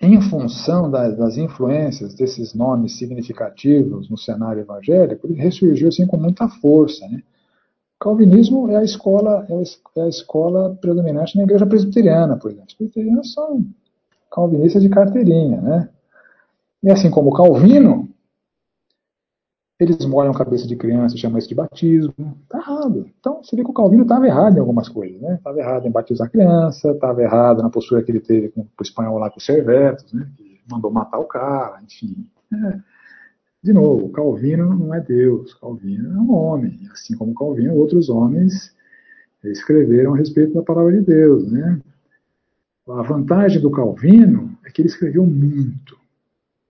A: em função das, das, influências desses nomes significativos no cenário evangélico, ele ressurgiu assim com muita força. Né? O calvinismo é a escola é a escola predominante na igreja presbiteriana, por exemplo. Os presbiterianos são calvinistas de carteirinha, né? E assim como Calvino, eles molham a cabeça de criança, chamam isso de batismo. Está errado. Então, você vê que o Calvino estava errado em algumas coisas. Né? Estava errado em batizar a criança, estava errado na postura que ele teve com o espanhol lá com os servetos, né? que mandou matar o cara, enfim. É. De novo, Calvino não é Deus, Calvino é um homem. Assim como Calvino, outros homens escreveram a respeito da palavra de Deus, né? A vantagem do Calvino é que ele escreveu muito.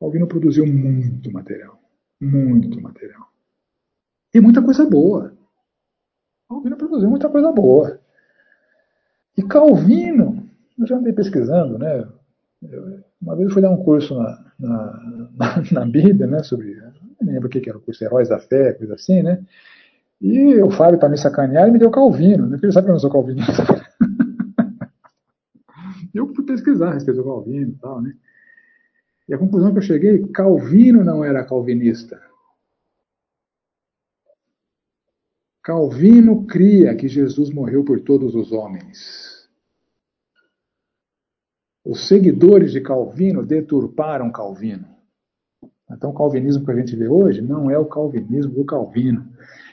A: O Calvino produziu muito material, muito material. E muita coisa boa. Calvino produziu muita coisa boa. E Calvino, eu já andei pesquisando, né? Eu, uma vez eu fui dar um curso na, na, na, na Bíblia, né? Sobre, não lembro o que era o curso, Heróis da Fé, coisa assim, né? E o Fábio, para me sacanear, ele me deu Calvino, né? Ele sabe que eu não sou calvinista. eu fui pesquisar a respeito do Calvino e tal, né? E a conclusão que eu cheguei, Calvino não era calvinista. Calvino cria que Jesus morreu por todos os homens. Os seguidores de Calvino deturparam Calvino. Então, o calvinismo que a gente vê hoje não é o calvinismo do Calvino.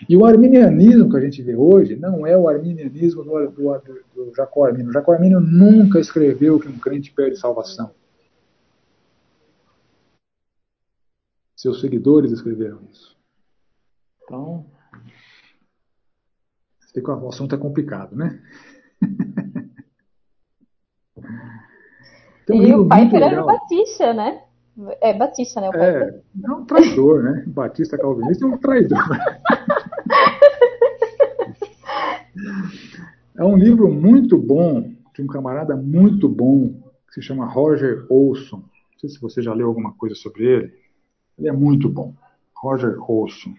A: E o arminianismo que a gente vê hoje não é o arminianismo do, do, do Jacó Armínio. O Jacó Armínio nunca escreveu que um crente perde salvação. Seus seguidores escreveram isso. Então, sei que o assunto é complicado, né?
D: um e o pai era Batista, né? É Batista, né? O pai
A: é, é um traidor, né? Batista calvinista é um traidor. é um livro muito bom, de um camarada muito bom, que se chama Roger Olson. Não sei se você já leu alguma coisa sobre ele. Ele é muito bom. Roger Olson.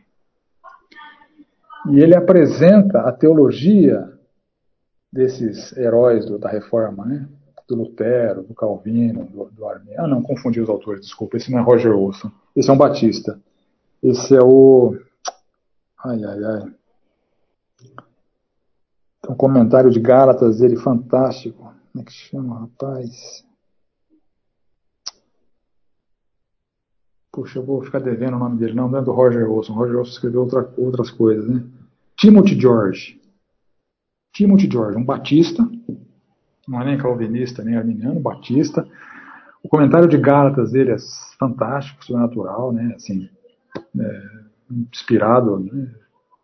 A: E ele apresenta a teologia desses heróis do, da reforma, né? Do Lutero, do Calvino, do, do Arminio. Ah, não, confundi os autores, desculpa. Esse não é Roger Olson. Esse é um Batista. Esse é o. Ai, ai, ai. Tem um comentário de Gálatas dele fantástico. Como é que chama, rapaz? Puxa, eu vou ficar devendo o nome dele. Não, não é do Roger Olson. Roger Olson escreveu outra, outras coisas, né? Timothy George. Timothy George, um batista, não é nem calvinista, nem arminiano, batista. O comentário de Gálatas dele é fantástico, sobrenatural, né? Assim, é, inspirado, né?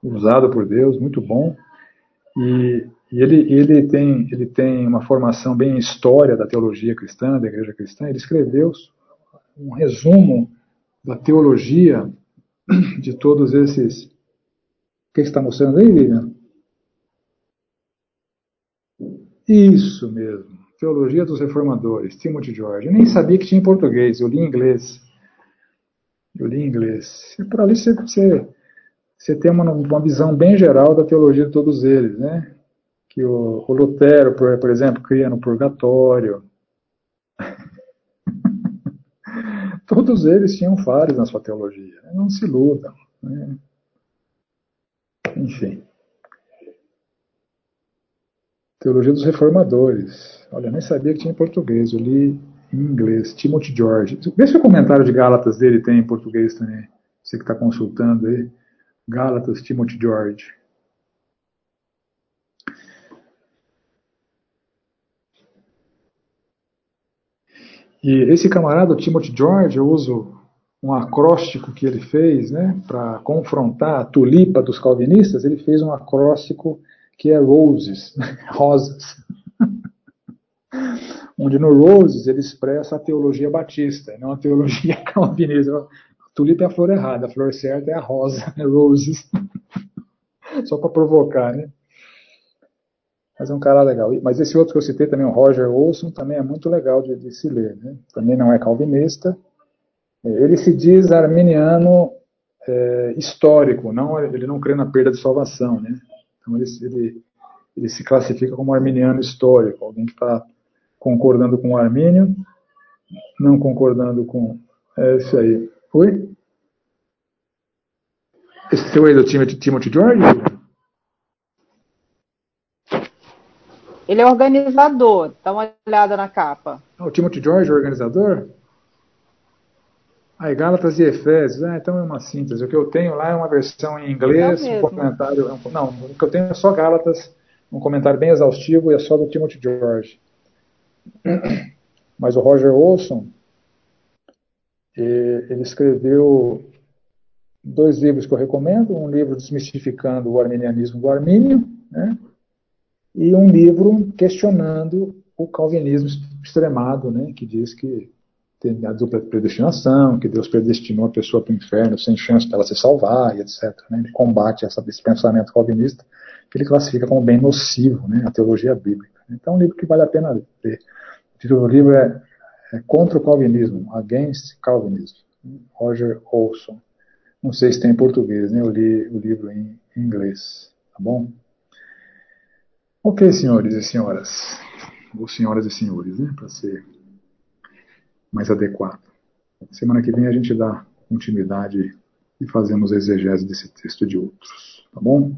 A: usado por Deus, muito bom. E, e, ele, ele, tem, ele tem uma formação bem em história da teologia cristã, da igreja cristã. Ele escreveu um resumo da teologia de todos esses. O que está mostrando aí, Lilian? Isso mesmo. Teologia dos Reformadores, Timothy George. Eu nem sabia que tinha em português, eu li em inglês. Eu li em inglês. E por ali você, você, você tem uma, uma visão bem geral da teologia de todos eles, né? Que o, o Lutero, por, por exemplo, cria no purgatório. Todos eles tinham falhas na sua teologia. Né? Não se iludam. Né? Enfim. Teologia dos Reformadores. Olha, nem sabia que tinha em português. Eu li em inglês. Timothy George. Vê se o comentário de Gálatas dele tem em português também. Você que está consultando aí. Gálatas, Timothy George. E esse camarada, o Timothy George, eu uso um acróstico que ele fez, né, para confrontar a tulipa dos calvinistas, ele fez um acróstico que é roses, rosas. Onde no roses ele expressa a teologia batista, não a teologia calvinista. Tulipa é a flor errada, a flor certa é a rosa, é roses. Só para provocar, né? Mas é um cara legal. Mas esse outro que eu citei também, o Roger Olson, também é muito legal de, de se ler. Né? Também não é calvinista. É, ele se diz arminiano é, histórico, não, ele não crê na perda de salvação. Né? Então ele, ele, ele se classifica como arminiano histórico, alguém que está concordando com o Armínio, não concordando com. É isso aí. Oi? Esse seu aí do Timothy, Timothy George?
C: Ele é organizador. Dá uma olhada na capa.
A: Ah, o Timothy George, organizador? Aí, Gálatas e Efésios. Ah, então é uma síntese. O que eu tenho lá é uma versão em inglês, é um comentário. Não, o que eu tenho é só Gálatas, um comentário bem exaustivo e é só do Timothy George. Mas o Roger Olson, ele escreveu dois livros que eu recomendo. Um livro desmistificando o arminianismo do Armínio, né? E um livro questionando o calvinismo extremado, né, que diz que tem a dupla predestinação, que Deus predestinou a pessoa para o inferno sem chance dela se salvar, e etc. Né? Ele combate essa, esse pensamento calvinista, que ele classifica como bem nocivo, né? a teologia bíblica. Então é um livro que vale a pena ler. O título do livro é, é Contra o Calvinismo, Against Calvinism, Roger Olson. Não sei se tem em português, né? eu li o livro em inglês, tá bom? Ok, senhores e senhoras, ou senhoras e senhores, né, para ser mais adequado. Semana que vem a gente dá continuidade e fazemos a exegese desse texto e de outros, tá bom?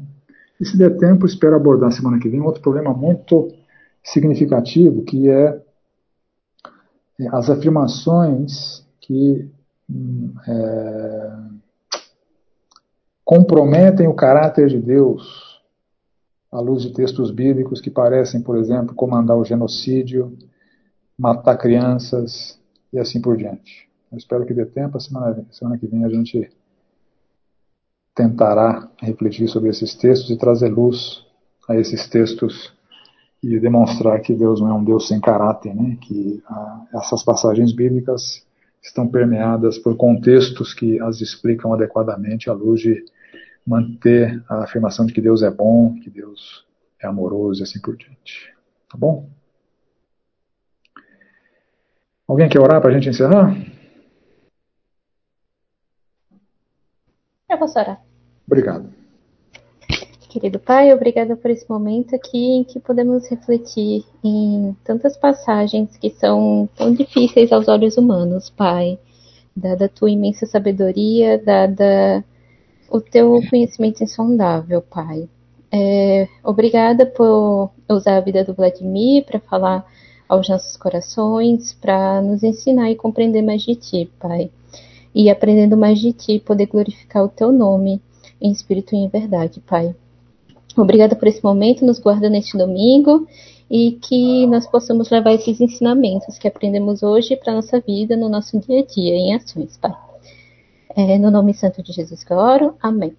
A: E se der tempo, espero abordar semana que vem outro problema muito significativo, que é, é as afirmações que hum, é, comprometem o caráter de Deus à luz de textos bíblicos que parecem, por exemplo, comandar o genocídio, matar crianças e assim por diante. Eu espero que dê tempo, a semana, semana que vem a gente tentará refletir sobre esses textos e trazer luz a esses textos e demonstrar que Deus não é um Deus sem caráter, né? que ah, essas passagens bíblicas estão permeadas por contextos que as explicam adequadamente à luz de manter a afirmação de que Deus é bom, que Deus é amoroso e assim por diante. Tá bom? Alguém quer orar para a gente encerrar?
D: Eu posso orar.
A: Obrigado.
D: Querido Pai, obrigada por esse momento aqui em que podemos refletir em tantas passagens que são tão difíceis aos olhos humanos, Pai. Dada a tua imensa sabedoria, dada o teu conhecimento insondável, Pai. É, obrigada por usar a vida do Vladimir para falar aos nossos corações, para nos ensinar e compreender mais de Ti, Pai. E aprendendo mais de Ti, poder glorificar o Teu nome em espírito e em verdade, Pai. Obrigada por esse momento, nos guarda neste domingo e que nós possamos levar esses ensinamentos que aprendemos hoje para a nossa vida, no nosso dia a dia, em ações, Pai. É, no nome santo de Jesus que eu oro. Amém.